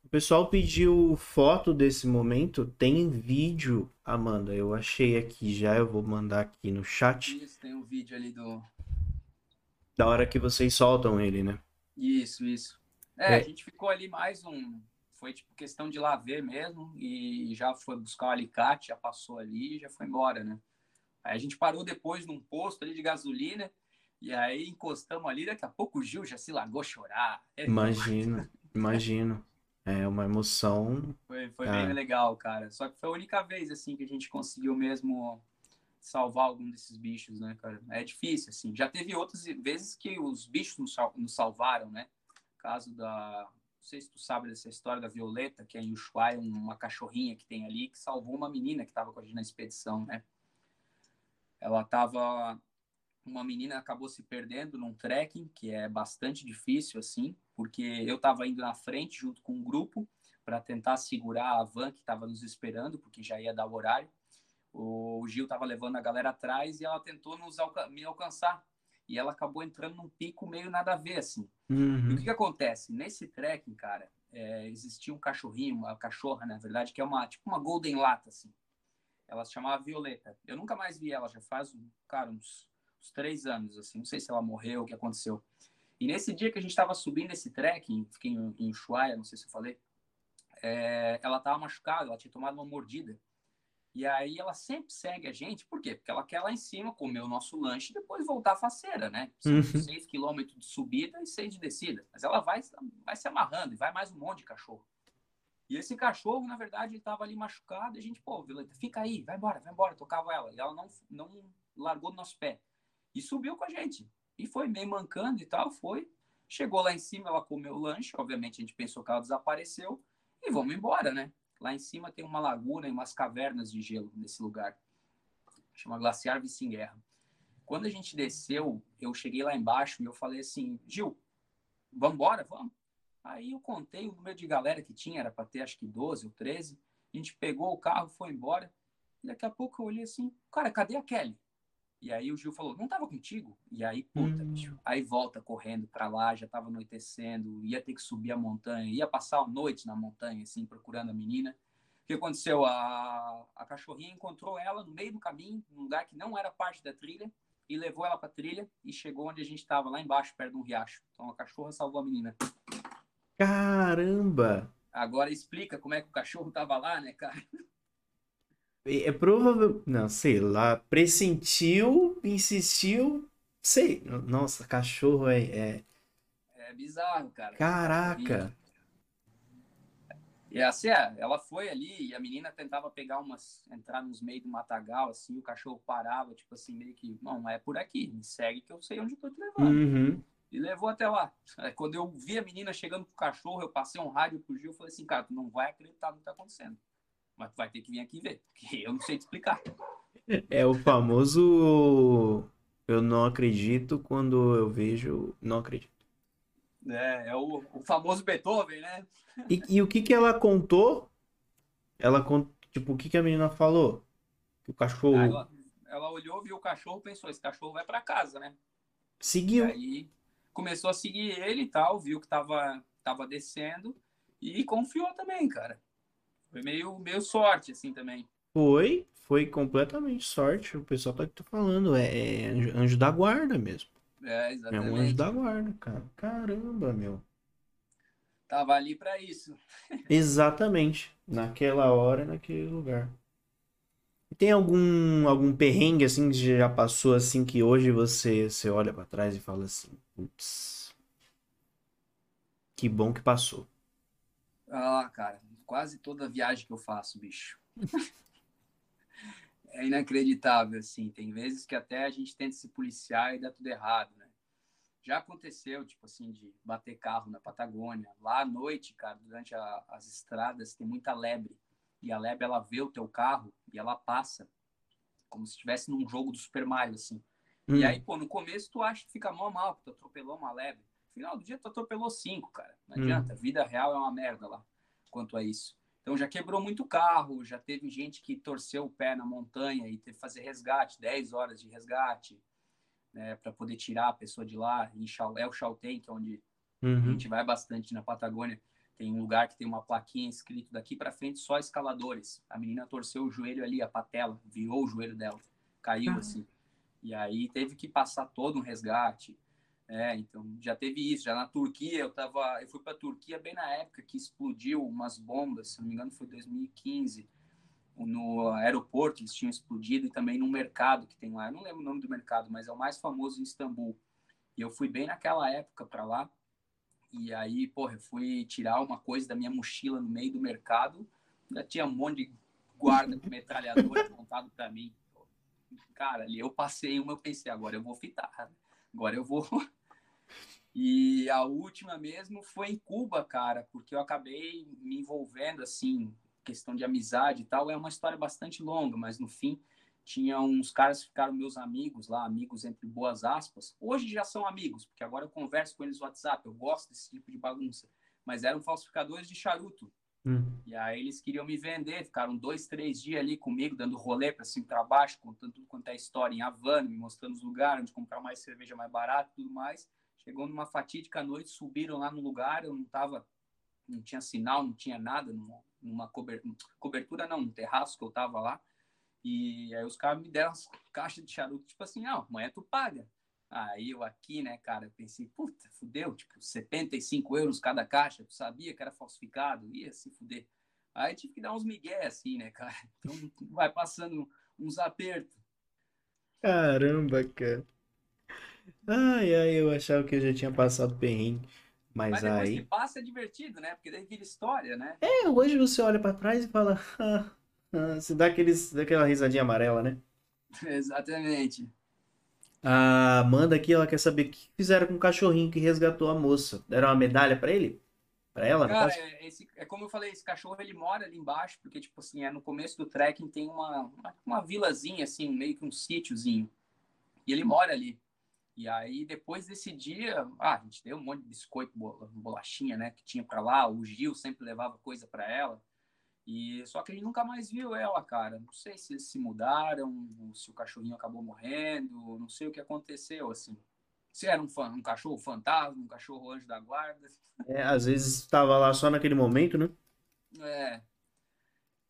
O pessoal pediu foto desse momento. Tem vídeo, Amanda. Eu achei aqui já. Eu vou mandar aqui no chat. Isso, tem um vídeo ali do. Da hora que vocês soltam ele, né? Isso, isso. É, é. a gente ficou ali mais um. Foi tipo questão de lá ver mesmo. E já foi buscar o alicate, já passou ali e já foi embora, né? Aí a gente parou depois num posto ali de gasolina. E aí encostamos ali. Daqui a pouco o Gil já se largou a chorar. Imagino, imagino. É uma emoção. Foi, foi bem legal, cara. Só que foi a única vez, assim, que a gente conseguiu mesmo salvar algum desses bichos, né, cara? É difícil, assim. Já teve outras vezes que os bichos nos, nos salvaram, né? Caso da. Não sei se tu sabe dessa história da Violeta, que é em Ushuaia, uma cachorrinha que tem ali, que salvou uma menina que estava com a gente na expedição, né? Ela estava uma menina acabou se perdendo num trekking, que é bastante difícil, assim, porque eu estava indo na frente junto com um grupo para tentar segurar a van que estava nos esperando, porque já ia dar o horário. O Gil estava levando a galera atrás e ela tentou nos alca me alcançar. E ela acabou entrando num pico meio nada a ver, assim. Uhum. E o que, que acontece? Nesse trekking, cara, é, existia um cachorrinho, uma cachorra, na verdade, que é uma tipo uma golden lata, assim. Ela se chamava Violeta. Eu nunca mais vi ela, já faz, cara, uns uns três anos, assim. Não sei se ela morreu, o que aconteceu. E nesse dia que a gente estava subindo esse trekking, fiquei em, em Ushuaia, não sei se eu falei, é, ela estava machucada, ela tinha tomado uma mordida. E aí ela sempre segue a gente, por quê? Porque ela quer lá em cima comer o nosso lanche e depois voltar a faceira, né? São uhum. seis quilômetros de subida e seis de descida. Mas ela vai, vai se amarrando e vai mais um monte de cachorro. E esse cachorro, na verdade, ele estava ali machucado e a gente, pô, Violeta, fica aí, vai embora, vai embora, tocava ela. E ela não, não largou do nosso pé. E subiu com a gente. E foi meio mancando e tal, foi. Chegou lá em cima, ela comeu o lanche. Obviamente, a gente pensou que ela desapareceu. E vamos embora, né? Lá em cima tem uma laguna e umas cavernas de gelo nesse lugar. Chama Glaciar Vicinguerra. Quando a gente desceu, eu cheguei lá embaixo e eu falei assim, Gil, vamos embora? Vamos. Aí eu contei o número de galera que tinha, era para ter acho que 12 ou 13. A gente pegou o carro, foi embora. E daqui a pouco eu olhei assim, cara, cadê a Kelly? E aí o Gil falou, não tava contigo? E aí, puta, hum. bicho. Aí volta correndo pra lá, já tava anoitecendo, ia ter que subir a montanha, ia passar a noite na montanha, assim, procurando a menina. O que aconteceu? A, a cachorrinha encontrou ela no meio do caminho, num lugar que não era parte da trilha. e levou ela pra trilha e chegou onde a gente tava, lá embaixo, perto de um riacho. Então a cachorra salvou a menina. Caramba! Agora explica como é que o cachorro tava lá, né, cara? É provável. Não, sei lá. Pressentiu, insistiu. Sei. Nossa, cachorro é. É, é bizarro, cara. Caraca! E assim, é, ela foi ali e a menina tentava pegar umas, entrar nos meios do matagal, assim, o cachorro parava, tipo assim, meio que, não, é por aqui, me segue que eu sei onde eu tô te levando. Uhum. E levou até lá. Quando eu vi a menina chegando com o cachorro, eu passei um rádio pro Gil e falei assim, cara, tu não vai acreditar no que tá acontecendo. Mas tu vai ter que vir aqui ver, porque eu não sei te explicar. É o famoso eu não acredito quando eu vejo não acredito. É, é o, o famoso Beethoven, né? E, e, o que que ela contou? Ela tipo, o que que a menina falou? Que o cachorro. Ela, ela olhou, viu o cachorro, pensou, esse cachorro vai para casa, né? Seguiu. E aí começou a seguir ele e tal, viu que tava, tava descendo e confiou também, cara. Foi meio, meio sorte, assim, também. Foi, foi completamente sorte. O pessoal tá, tá falando, é, é anjo da guarda mesmo. É, exatamente. É um anjo da guarda, cara. Caramba, meu. Tava ali para isso. Exatamente. Naquela hora, naquele lugar. Tem algum algum perrengue assim que já passou assim que hoje você você olha para trás e fala assim, putz. Que bom que passou. Ah, cara, quase toda viagem que eu faço, bicho. é inacreditável assim, tem vezes que até a gente tenta se policiar e dá tudo errado, né? Já aconteceu, tipo assim, de bater carro na Patagônia. Lá à noite, cara, durante a, as estradas, tem muita lebre. E a lebre, ela vê o teu carro e ela passa. Como se estivesse num jogo do Super Mario, assim. Hum. E aí, pô, no começo tu acha que fica mal mal, que tu atropelou uma lebre. No final do dia tu atropelou cinco, cara. Não hum. adianta. Vida real é uma merda lá, quanto a isso. Então já quebrou muito carro, já teve gente que torceu o pé na montanha e teve que fazer resgate, 10 horas de resgate né, para poder tirar a pessoa de lá. Em Chau, é o Chaltén, que é onde uhum. a gente vai bastante na Patagônia. Tem um lugar que tem uma plaquinha escrito daqui para frente só escaladores. A menina torceu o joelho ali, a patela, virou o joelho dela, caiu uhum. assim. E aí teve que passar todo um resgate. É, então já teve isso. Já na Turquia, eu tava, eu fui para Turquia bem na época que explodiu umas bombas, se não me engano foi 2015 no aeroporto, eles tinham explodido, e também no mercado que tem lá. Eu não lembro o nome do mercado, mas é o mais famoso em Istambul. E eu fui bem naquela época para lá. E aí, porra, eu fui tirar uma coisa da minha mochila no meio do mercado. Já tinha um monte de guarda com metralhador apontado para mim. Cara, ali eu passei uma, eu pensei, agora eu vou fitar. Agora eu vou. E a última mesmo foi em Cuba, cara, porque eu acabei me envolvendo assim questão de amizade e tal, é uma história bastante longa, mas no fim tinha uns caras que ficaram meus amigos lá, amigos entre boas aspas. Hoje já são amigos, porque agora eu converso com eles no WhatsApp, eu gosto desse tipo de bagunça. Mas eram falsificadores de charuto. Hum. E aí eles queriam me vender, ficaram dois, três dias ali comigo, dando rolê para cima e para baixo, contando tudo quanto é história em Havana, me mostrando os lugares onde comprar mais cerveja mais barato tudo mais. Chegou numa fatídica noite, subiram lá no lugar, eu não tava, não tinha sinal, não tinha nada, não, numa cobertura, não, um terraço que eu tava lá. E aí os caras me deram as caixas de charuto, tipo assim, não, amanhã tu paga. Aí eu aqui, né, cara, pensei, puta, fudeu, tipo, 75 euros cada caixa, tu sabia que era falsificado, ia se fuder. Aí tive que dar uns migué, assim, né, cara. Então vai passando uns apertos. Caramba, cara. Ai, ai, eu achava que eu já tinha passado perrengue. Mas, Mas depois aí. que passa é divertido, né? Porque daí vira história, né? É, hoje você olha para trás e fala. Ah, ah, você dá, aqueles, dá aquela risadinha amarela, né? Exatamente. A Amanda aqui, ela quer saber o que fizeram com o cachorrinho que resgatou a moça. Deram uma medalha para ele? Para ela? Cara, é, esse, é como eu falei, esse cachorro ele mora ali embaixo, porque, tipo assim, é no começo do trekking tem uma, uma, uma vilazinha, assim, meio que um sítiozinho. E ele mora ali. E aí, depois desse dia, ah, a gente deu um monte de biscoito, bolachinha, né, que tinha para lá. O Gil sempre levava coisa para ela. E só que a gente nunca mais viu ela, cara. Não sei se eles se mudaram, se o cachorrinho acabou morrendo, não sei o que aconteceu, assim. Se era um, um cachorro fantasma, um cachorro anjo da guarda. É, às vezes estava lá só naquele momento, né? É.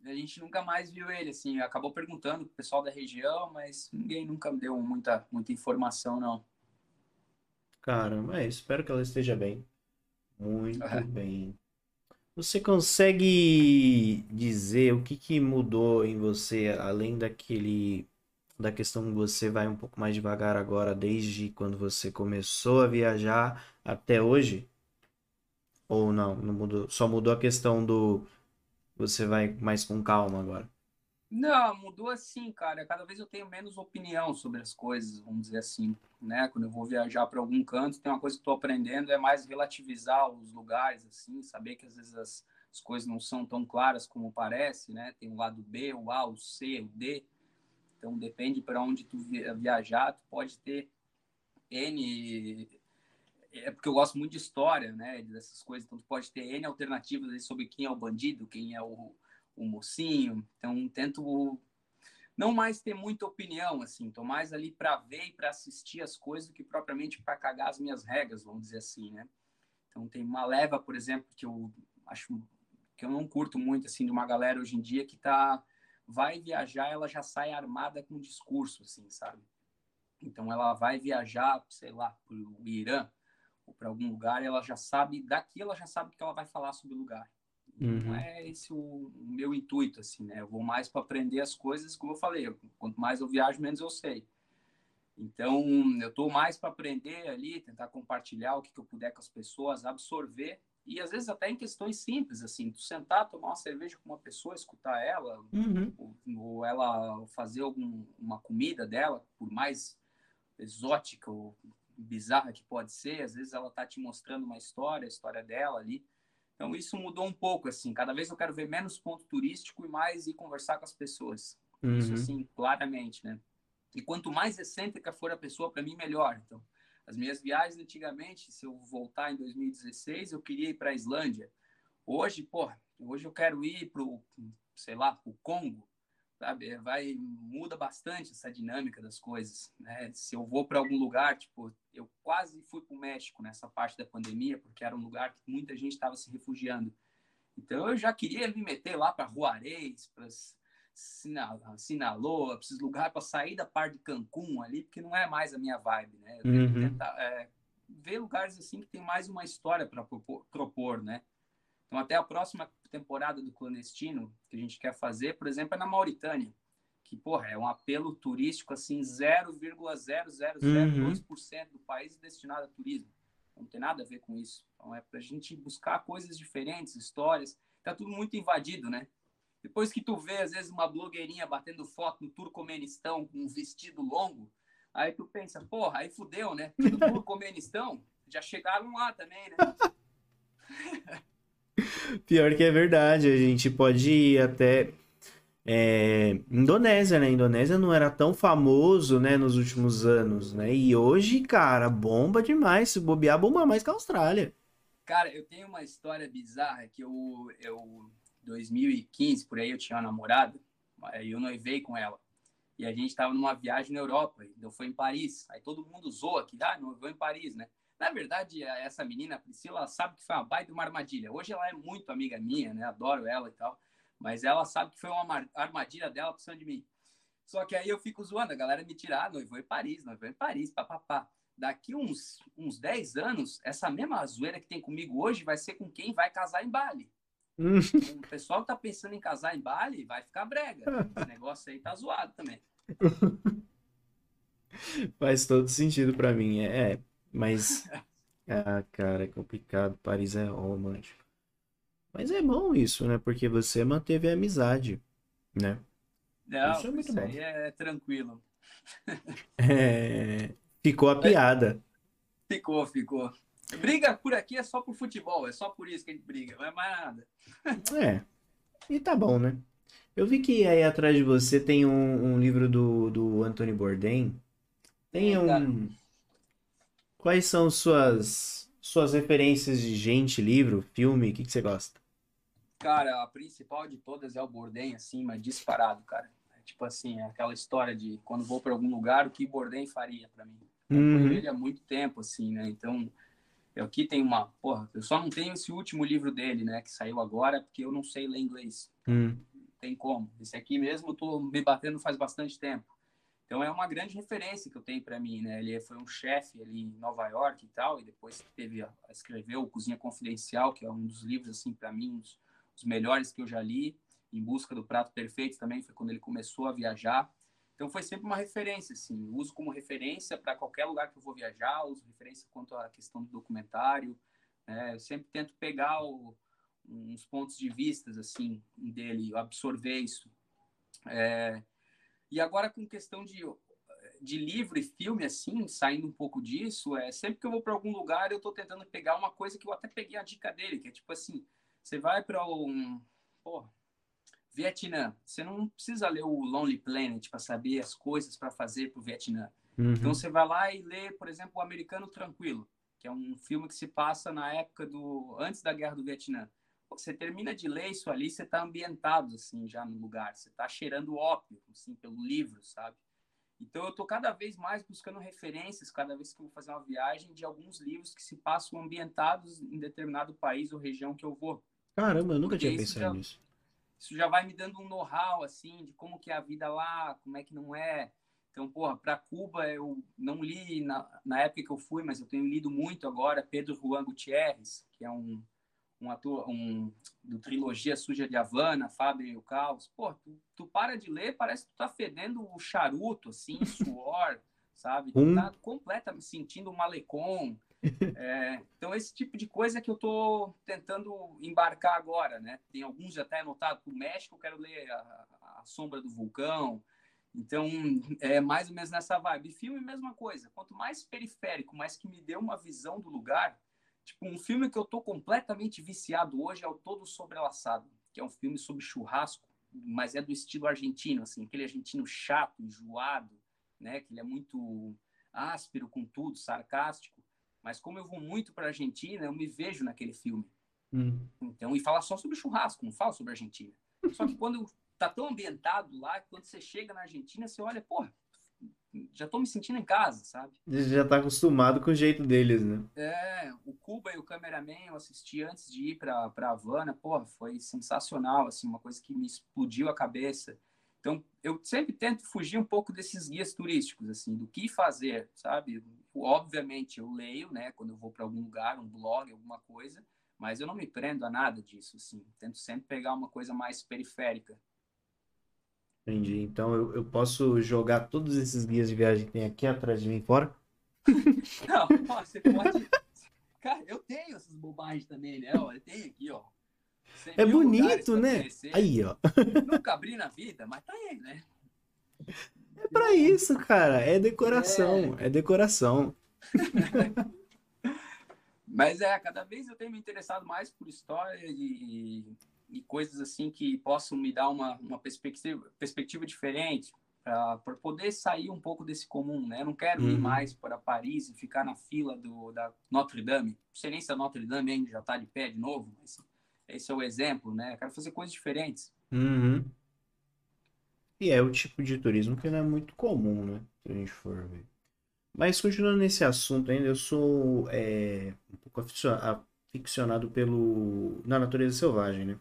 a gente nunca mais viu ele, assim, acabou perguntando pro pessoal da região, mas ninguém nunca me deu muita, muita informação, não. Cara, mas espero que ela esteja bem. Muito bem. Você consegue dizer o que, que mudou em você, além daquele da questão que você vai um pouco mais devagar agora, desde quando você começou a viajar até hoje? Ou não, não mudou? Só mudou a questão do você vai mais com calma agora? Não, mudou assim, cara. Cada vez eu tenho menos opinião sobre as coisas, vamos dizer assim, né? Quando eu vou viajar para algum canto, tem uma coisa que estou aprendendo é mais relativizar os lugares, assim, saber que às vezes as, as coisas não são tão claras como parece, né? Tem o lado B, o A, o C, o D. Então depende para onde tu viajar, tu pode ter N é porque eu gosto muito de história, né, dessas coisas, então tu pode ter N alternativas sobre quem é o bandido, quem é o, o mocinho, então tento não mais ter muita opinião, assim, tô mais ali para ver e para assistir as coisas do que propriamente para cagar as minhas regras, vamos dizer assim, né. Então tem uma leva, por exemplo, que eu acho que eu não curto muito, assim, de uma galera hoje em dia que tá vai viajar, ela já sai armada com discurso, assim, sabe? Então ela vai viajar, sei lá, para o Irã ou para algum lugar, ela já sabe, daqui ela já sabe que ela vai falar sobre o lugar. Uhum. Não é esse o, meu intuito, assim, né? Eu vou mais para aprender as coisas, como eu falei, quanto mais eu viajo, menos eu sei. Então, eu estou mais para aprender ali, tentar compartilhar o que, que, eu puder com as pessoas, absorver e às vezes até em questões simples, assim, tu sentar, tomar uma cerveja com uma pessoa, escutar ela, uhum. ou, ou, ela fazer alguma comida dela, por mais exótica ou bizarra que pode ser, às vezes ela tá te mostrando uma história, a história dela ali. Então isso mudou um pouco, assim, cada vez eu quero ver menos ponto turístico e mais ir conversar com as pessoas. Uhum. Isso, assim, claramente, né? E quanto mais excêntrica for a pessoa, para mim, melhor. Então, as minhas viagens antigamente, se eu voltar em 2016, eu queria ir para a Islândia. Hoje, pô, hoje eu quero ir para o, sei lá, o Congo, sabe? Vai muda bastante essa dinâmica das coisas, né? Se eu vou para algum lugar, tipo, eu quase fui para o México nessa parte da pandemia, porque era um lugar que muita gente estava se refugiando. Então eu já queria me meter lá para Juarez, para Sinaloa, esses lugares para sair da parte de Cancún ali, porque não é mais a minha vibe, né? Eu uhum. tentar é, ver lugares assim que tem mais uma história para propor, propor, né? Então, até a próxima temporada do Clandestino que a gente quer fazer, por exemplo, é na Mauritânia, que, porra, é um apelo turístico, assim, 0,0002% uhum. do país destinado a turismo. Não tem nada a ver com isso. Então, é para a gente buscar coisas diferentes, histórias. Tá tudo muito invadido, né? Depois que tu vê, às vezes, uma blogueirinha batendo foto no Turcomenistão com um vestido longo, aí tu pensa, porra, aí fudeu, né? No Turcomenistão já chegaram lá também, né? Pior que é verdade, a gente pode ir até é, Indonésia, né? Indonésia não era tão famoso, né, nos últimos anos, né? E hoje, cara, bomba demais. Se bobear, bomba mais que a Austrália. Cara, eu tenho uma história bizarra que eu, eu 2015, por aí, eu tinha uma namorada, aí eu noivei com ela. E a gente estava numa viagem na Europa, então foi em Paris. Aí todo mundo zoa que, ah, noivou em Paris, né? Na verdade, essa menina, a Priscila, ela sabe que foi uma baita uma armadilha. Hoje ela é muito amiga minha, né? Adoro ela e tal. Mas ela sabe que foi uma armadilha dela por cima de mim. Só que aí eu fico zoando, a galera me tirar, ah, noivou em Paris, noivou em Paris, papapá. Daqui uns, uns 10 anos, essa mesma zoeira que tem comigo hoje vai ser com quem vai casar em Bali. Hum. Então, o pessoal que tá pensando em casar em Bali vai ficar brega. Esse negócio aí tá zoado também. Faz todo sentido para mim. É, é, mas. Ah, cara, é complicado. Paris é romântico. Mas é bom isso, né? Porque você manteve a amizade, né? Não, isso é muito isso bom. aí é tranquilo. É... Ficou a piada. Ficou, ficou. Briga por aqui é só por futebol, é só por isso que a gente briga, não é mais nada. É. E tá bom, né? Eu vi que aí atrás de você tem um, um livro do, do Anthony Bourdain. Tem um. Quais são suas suas referências de gente, livro, filme? O que, que você gosta? Cara, a principal de todas é o Bourdain, assim, mas disparado, cara. É, tipo assim, é aquela história de quando vou para algum lugar, o que Bourdain faria para mim. Uhum. ele há muito tempo, assim, né? Então, eu aqui tenho uma. Porra, eu só não tenho esse último livro dele, né? Que saiu agora, porque eu não sei ler inglês. Uhum. tem como. Esse aqui mesmo eu tô me batendo faz bastante tempo. Então é uma grande referência que eu tenho para mim, né? Ele foi um chefe ali em Nova York e tal, e depois teve a, escreveu Cozinha Confidencial, que é um dos livros assim para mim os, os melhores que eu já li. Em busca do prato perfeito também foi quando ele começou a viajar. Então foi sempre uma referência, assim. uso como referência para qualquer lugar que eu vou viajar, uso referência quanto à questão do documentário. Né? Eu sempre tento pegar o, uns pontos de vistas assim dele, absorver isso. É, e agora com questão de, de livro e filme, assim, saindo um pouco disso, é sempre que eu vou para algum lugar, eu estou tentando pegar uma coisa que eu até peguei a dica dele, que é tipo assim, você vai para um, porra, Vietnã, você não precisa ler o Lonely Planet para saber as coisas para fazer para o Vietnã. Uhum. Então você vai lá e lê, por exemplo, O Americano Tranquilo, que é um filme que se passa na época do antes da Guerra do Vietnã você termina de ler isso ali, você está ambientado assim já no lugar, você está cheirando ópio, assim, pelo livro, sabe? Então eu estou cada vez mais buscando referências, cada vez que eu vou fazer uma viagem, de alguns livros que se passam ambientados em determinado país ou região que eu vou. Caramba, eu nunca Porque tinha pensado já, nisso. Isso já vai me dando um know-how, assim, de como que é a vida lá, como é que não é. Então, porra, para Cuba eu não li na, na época que eu fui, mas eu tenho lido muito agora Pedro Juan Gutierrez, que é um um ator um, do trilogia Suja de Havana, Fábio e o Caos. Pô, tu, tu, para de ler, parece que tu tá fedendo o charuto, assim, suor, sabe? Tu hum. tá completamente sentindo um malecom. É, então, esse tipo de coisa que eu tô tentando embarcar agora, né? Tem alguns já até anotado pro México, eu quero ler a, a Sombra do Vulcão. Então, é mais ou menos nessa vibe. Filme, mesma coisa. Quanto mais periférico, mais que me dê uma visão do lugar, Tipo, um filme que eu tô completamente viciado hoje é o Todo Sobrelaçado, que é um filme sobre churrasco, mas é do estilo argentino, assim, aquele argentino chato, enjoado, né? Que ele é muito áspero com tudo, sarcástico. Mas como eu vou muito para Argentina, eu me vejo naquele filme. Hum. Então, e fala só sobre churrasco, não fala sobre Argentina. Só que quando tá tão ambientado lá, quando você chega na Argentina, você olha, porra, já tô me sentindo em casa, sabe? Já tá acostumado com o jeito deles, né? É, Cuba e o Cameraman eu assisti antes de ir pra Havana, porra, foi sensacional, assim, uma coisa que me explodiu a cabeça. Então, eu sempre tento fugir um pouco desses guias turísticos, assim, do que fazer, sabe? Obviamente, eu leio, né, quando eu vou para algum lugar, um blog, alguma coisa, mas eu não me prendo a nada disso, assim. Tento sempre pegar uma coisa mais periférica. Entendi. Então eu, eu posso jogar todos esses guias de viagem que tem aqui atrás de mim fora? Não, você pode. Cara, eu tenho essas bobagens também, né? Olha, tem aqui, ó. É bonito, né? Aí, ó. Nunca abri na vida, mas tá aí, né? É pra isso, cara. É decoração. É, é decoração. mas é, cada vez eu tenho me interessado mais por história e e coisas assim que possam me dar uma, uma perspectiva, perspectiva diferente para poder sair um pouco desse comum, né? Eu não quero uhum. ir mais para Paris e ficar na fila do, da Notre Dame. Não sei nem se a Notre Dame ainda já está de pé de novo, mas esse é o exemplo, né? Eu quero fazer coisas diferentes. Uhum. E é o tipo de turismo que não é muito comum, né? Se a gente for ver. Mas continuando nesse assunto ainda, eu sou é, um pouco aficionado pelo na natureza selvagem, né?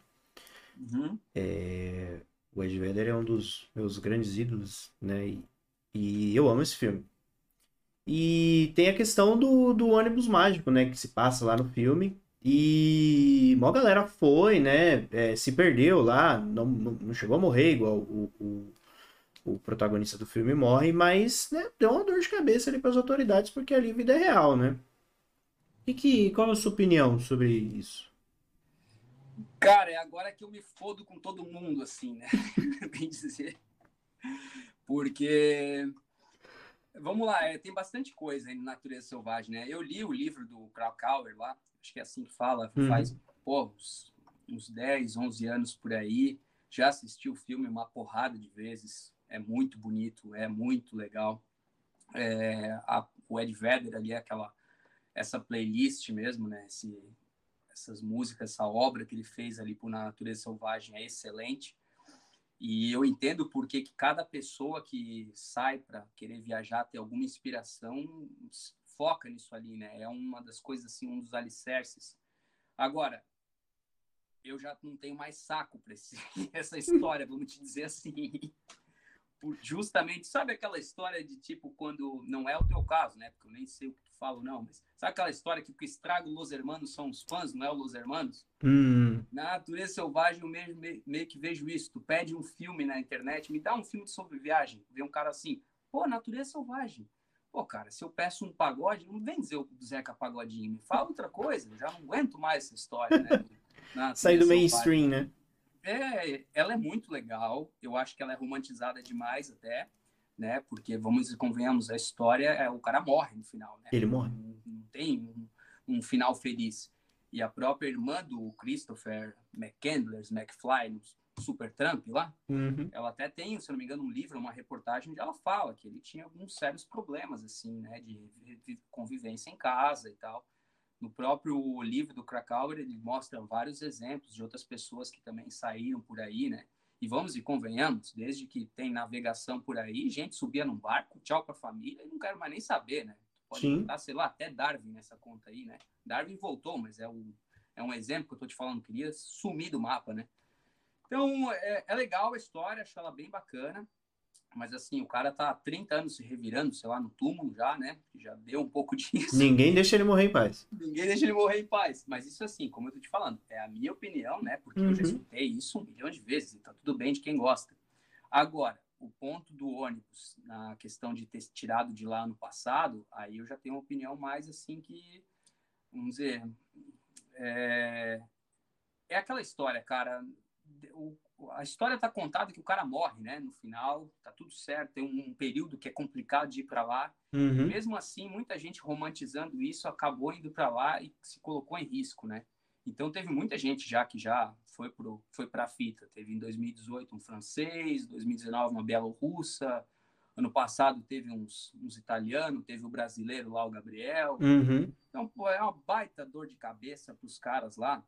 Uhum. É, o Ed Vedder é um dos meus grandes ídolos, né? E, e, eu amo esse filme. E tem a questão do, do ônibus mágico, né? Que se passa lá no filme. E uma galera foi, né? É, se perdeu lá, não, não chegou a morrer igual o, o, o protagonista do filme morre, mas né, deu uma dor de cabeça ali para as autoridades, porque ali a vida é real, né? E que, qual é a sua opinião sobre isso? Cara, é agora que eu me fodo com todo mundo, assim, né? Bem dizer. Porque, vamos lá, é, tem bastante coisa em Natureza Selvagem, né? Eu li o livro do Krakauer lá, acho que é assim que fala, uhum. faz, pô, uns, uns 10, 11 anos por aí. Já assisti o filme uma porrada de vezes. É muito bonito, é muito legal. É, a, o Ed Vedder ali, aquela, essa playlist mesmo, né? Esse, essas músicas, essa obra que ele fez ali por Natureza Selvagem é excelente. E eu entendo por que cada pessoa que sai para querer viajar, ter alguma inspiração, foca nisso ali, né? É uma das coisas, assim, um dos alicerces. Agora, eu já não tenho mais saco para essa história, vamos te dizer assim. Justamente, sabe aquela história de tipo, quando não é o teu caso, né? Porque eu nem sei o que tu fala, não, mas sabe aquela história que o que estraga Los Hermanos são os fãs, não é o Los Hermanos? Hum. Na natureza selvagem, eu mesmo, meio, meio que vejo isso. Tu pede um filme na internet, me dá um filme sobre viagem. Vê um cara assim, pô, natureza selvagem. Pô, cara, se eu peço um pagode, não vem dizer o Zeca Pagodinho, me fala outra coisa, eu já não aguento mais essa história, né? Sair do mainstream, né? É, ela é muito legal. Eu acho que ela é romantizada demais até, né? Porque vamos e convenhamos, a história é o cara morre no final, né? Ele morre. Não, não tem um, um, final feliz. E a própria irmã do Christopher McCandless, McFly, no Super Trump lá, uhum. ela até tem, se não me engano, um livro, uma reportagem onde ela fala que ele tinha alguns sérios problemas assim, né, de convivência em casa e tal. No próprio livro do Krakauer, ele mostra vários exemplos de outras pessoas que também saíram por aí, né? E vamos e convenhamos, desde que tem navegação por aí, gente subia num barco, tchau para a família e não quero mais nem saber, né? Pode Sim. botar, sei lá, até Darwin nessa conta aí, né? Darwin voltou, mas é, o, é um exemplo que eu tô te falando, queria sumir do mapa, né? Então, é, é legal a história, acho ela bem bacana. Mas assim, o cara tá há 30 anos se revirando, sei lá, no túmulo já, né? Já deu um pouco disso. Ninguém deixa ele morrer em paz. Ninguém deixa ele morrer em paz. Mas isso assim, como eu tô te falando, é a minha opinião, né? Porque uhum. eu já uhum. escutei isso um milhão de vezes e tá tudo bem de quem gosta. Agora, o ponto do ônibus, na questão de ter tirado de lá no passado, aí eu já tenho uma opinião mais assim que, vamos dizer, é, é aquela história, cara. O a história tá contada que o cara morre, né? No final, tá tudo certo. Tem um, período que é complicado de ir para lá. Uhum. Mesmo assim, muita gente romantizando isso acabou indo para lá e se colocou em risco, né? Então teve muita gente já que já foi pro foi para a fita. Teve em 2018 um francês, 2019 uma bielorrussa, ano passado teve uns, uns italianos, teve o brasileiro lá o Gabriel. Uhum. Então pô, é uma baita dor de cabeça para os caras lá,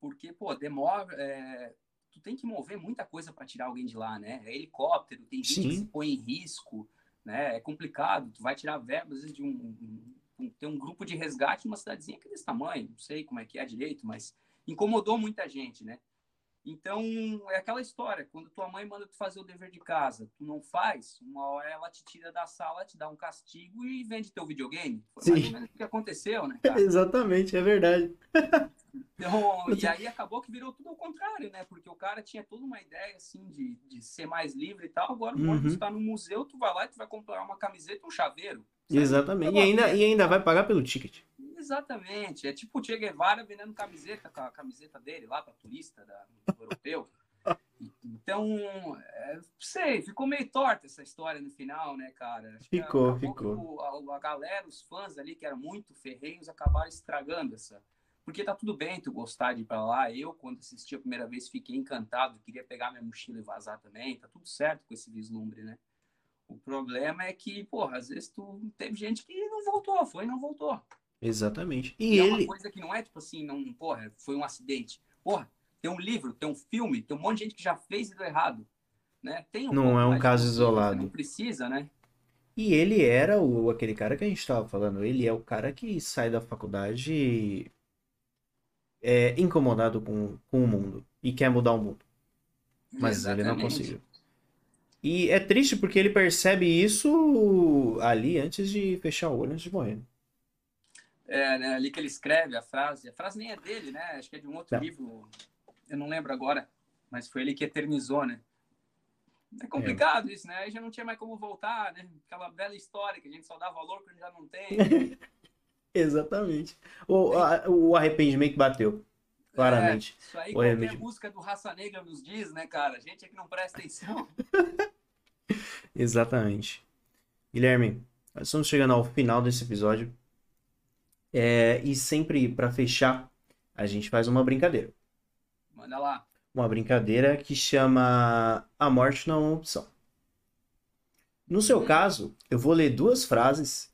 porque pô demora é, tu tem que mover muita coisa para tirar alguém de lá, né? É helicóptero, tem gente Sim. que se põe em risco, né? É complicado. Tu vai tirar verbas de um, um, um, tem um grupo de resgate numa cidadezinha que é desse tamanho, não sei como é que é direito, mas incomodou muita gente, né? Então, é aquela história, quando tua mãe manda tu fazer o dever de casa, tu não faz, uma hora ela te tira da sala, te dá um castigo e vende teu videogame. Foi Sim. mais ou menos o que aconteceu, né, cara? Exatamente, é verdade. Então, e aí acabou que virou tudo ao contrário, né? Porque o cara tinha toda uma ideia, assim, de, de ser mais livre e tal. Agora, uhum. quando está no museu, tu vai lá e tu vai comprar uma camiseta um chaveiro. Sabe? Exatamente. E ainda, e ainda vai pagar pelo ticket. Exatamente. É tipo o Che Guevara vendendo camiseta com a camiseta dele lá para turista da, europeu. Então, é, sei, ficou meio torta essa história no final, né, cara? Acho ficou, ficou. A, a, galera, os fãs ali que eram muito ferreiros, acabaram estragando essa, porque tá tudo bem tu gostar de ir para lá. Eu, quando assisti a primeira vez, fiquei encantado, queria pegar minha mochila e vazar também. Tá tudo certo com esse vislumbre, né? O problema é que, porra, às vezes tu teve gente que não voltou, foi e não voltou. Exatamente. E, e ele... é uma coisa que não é tipo assim, não, porra, foi um acidente. Porra, tem um livro, tem um filme, tem um monte de gente que já fez e deu errado. Né? Tem um não é um caso isolado. Não precisa, né? E ele era o, aquele cara que a gente estava falando. Ele é o cara que sai da faculdade é, incomodado com, com o mundo e quer mudar o mundo. Mas Exatamente. ele não conseguiu. E é triste porque ele percebe isso ali antes de fechar o olho, antes de morrer. É, né, ali que ele escreve a frase. A frase nem é dele, né? Acho que é de um outro não. livro. Eu não lembro agora, mas foi ele que eternizou, né? É complicado é. isso, né? Aí já não tinha mais como voltar, né? Aquela bela história que a gente só dá valor quando já não tem. Exatamente. O, a, o arrependimento bateu. Claramente. É, isso aí o qualquer arrependimento. música do Raça Negra nos diz, né, cara? A gente é que não presta atenção. Exatamente. Guilherme, nós estamos chegando ao final desse episódio. É, e sempre, para fechar, a gente faz uma brincadeira. Manda lá. Uma brincadeira que chama A Morte Não é uma Opção. No seu hum. caso, eu vou ler duas frases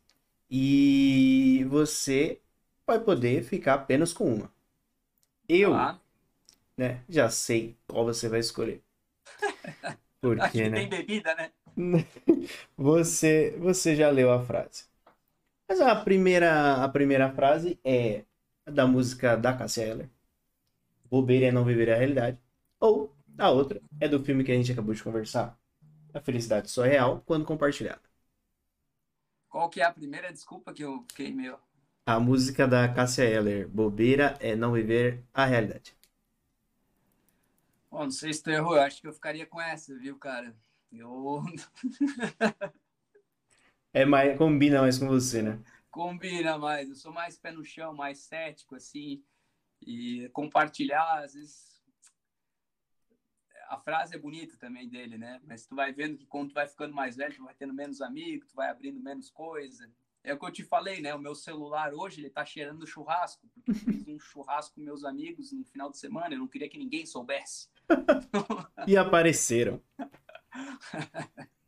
e você vai poder ficar apenas com uma. Eu, ah. né, já sei qual você vai escolher. Porque, Aqui né? tem bebida, né? você, você já leu a frase. Mas a primeira, a primeira frase é da música da Cassia Eller. Bobeira é não viver a realidade. Ou a outra é do filme que a gente acabou de conversar. A felicidade só é real quando compartilhada. Qual que é a primeira desculpa que eu fiquei meio... A música da Cássia Eller. Bobeira é não viver a realidade. Bom, não sei se tu errou. Eu acho que eu ficaria com essa, viu, cara? Eu... é mais... Combina mais com você, né? Combina mais. Eu sou mais pé no chão, mais cético, assim. E compartilhar, às vezes a frase é bonita também dele, né? Mas tu vai vendo que quando tu vai ficando mais velho, tu vai tendo menos amigos, tu vai abrindo menos coisa. É o que eu te falei, né? O meu celular hoje, ele tá cheirando churrasco, porque eu fiz um churrasco com meus amigos no final de semana, eu não queria que ninguém soubesse. e apareceram.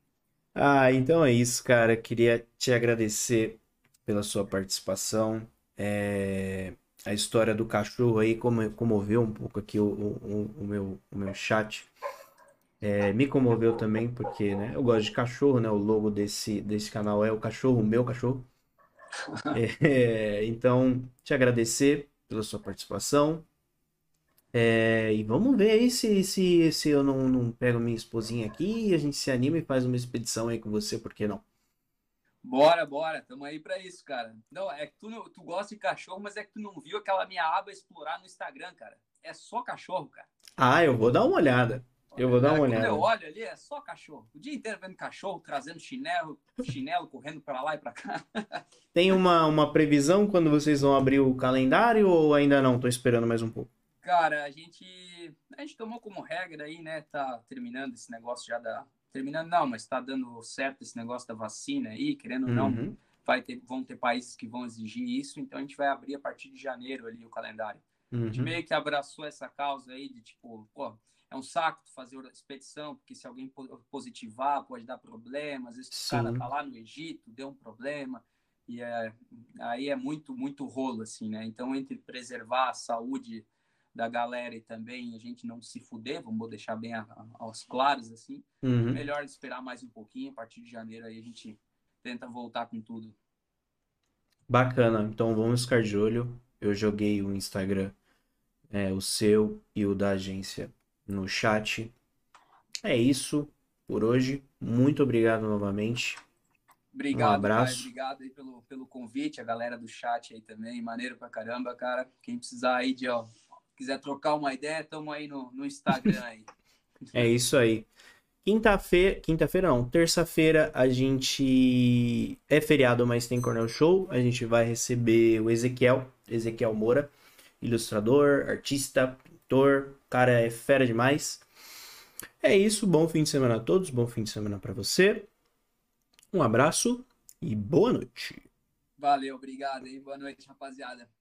ah, então é isso, cara. Queria te agradecer pela sua participação. É a história do cachorro aí comoveu um pouco aqui o, o, o meu, o meu chat. É, me comoveu também, porque né, eu gosto de cachorro, né? O logo desse, desse canal é o cachorro, o meu cachorro. É, então, te agradecer pela sua participação. É, e vamos ver aí se, se, se eu não, não pego minha esposinha aqui e a gente se anima e faz uma expedição aí com você, por que não? Bora, bora, tamo aí pra isso, cara. Não, é que tu, tu gosta de cachorro, mas é que tu não viu aquela minha aba explorar no Instagram, cara. É só cachorro, cara. Ah, eu vou dar uma olhada. Eu vou dar uma olhada. Quando eu olho ali, é só cachorro. O dia inteiro vendo cachorro, trazendo chinelo, chinelo, correndo para lá e para cá. Tem uma, uma previsão quando vocês vão abrir o calendário ou ainda não? Tô esperando mais um pouco. Cara, a gente, a gente tomou como regra aí, né? Tá terminando esse negócio já da, terminando não, mas está dando certo esse negócio da vacina aí, querendo ou não, uhum. vai ter, vão ter países que vão exigir isso, então a gente vai abrir a partir de janeiro ali o calendário. Uhum. A gente uhum. meio que abraçou essa causa aí de tipo, pô, é um saco fazer expedição, porque se alguém positivar pode dar problema, às vezes Sim. o cara tá lá no Egito, deu um problema, e é, aí é muito, muito rolo, assim, né? Então, entre preservar a saúde da galera e também a gente não se fuder, vamos deixar bem a, a, aos claros assim. Uhum. Melhor esperar mais um pouquinho, a partir de janeiro aí a gente tenta voltar com tudo. Bacana, então vamos ficar de olho. Eu joguei o Instagram, é, o seu e o da agência no chat. É isso por hoje. Muito obrigado novamente. Obrigado, um abraço. Pai, obrigado aí pelo, pelo convite, a galera do chat aí também. Maneiro pra caramba, cara. Quem precisar aí de ó, quiser trocar uma ideia, estamos aí no, no Instagram aí. é isso aí. Quinta-feira, quinta-feira não, terça-feira a gente é feriado, mas tem Cornell Show. A gente vai receber o Ezequiel, Ezequiel Moura, ilustrador, artista, pintor, cara é fera demais. É isso, bom fim de semana a todos, bom fim de semana para você. Um abraço e boa noite. Valeu, obrigado e boa noite, rapaziada.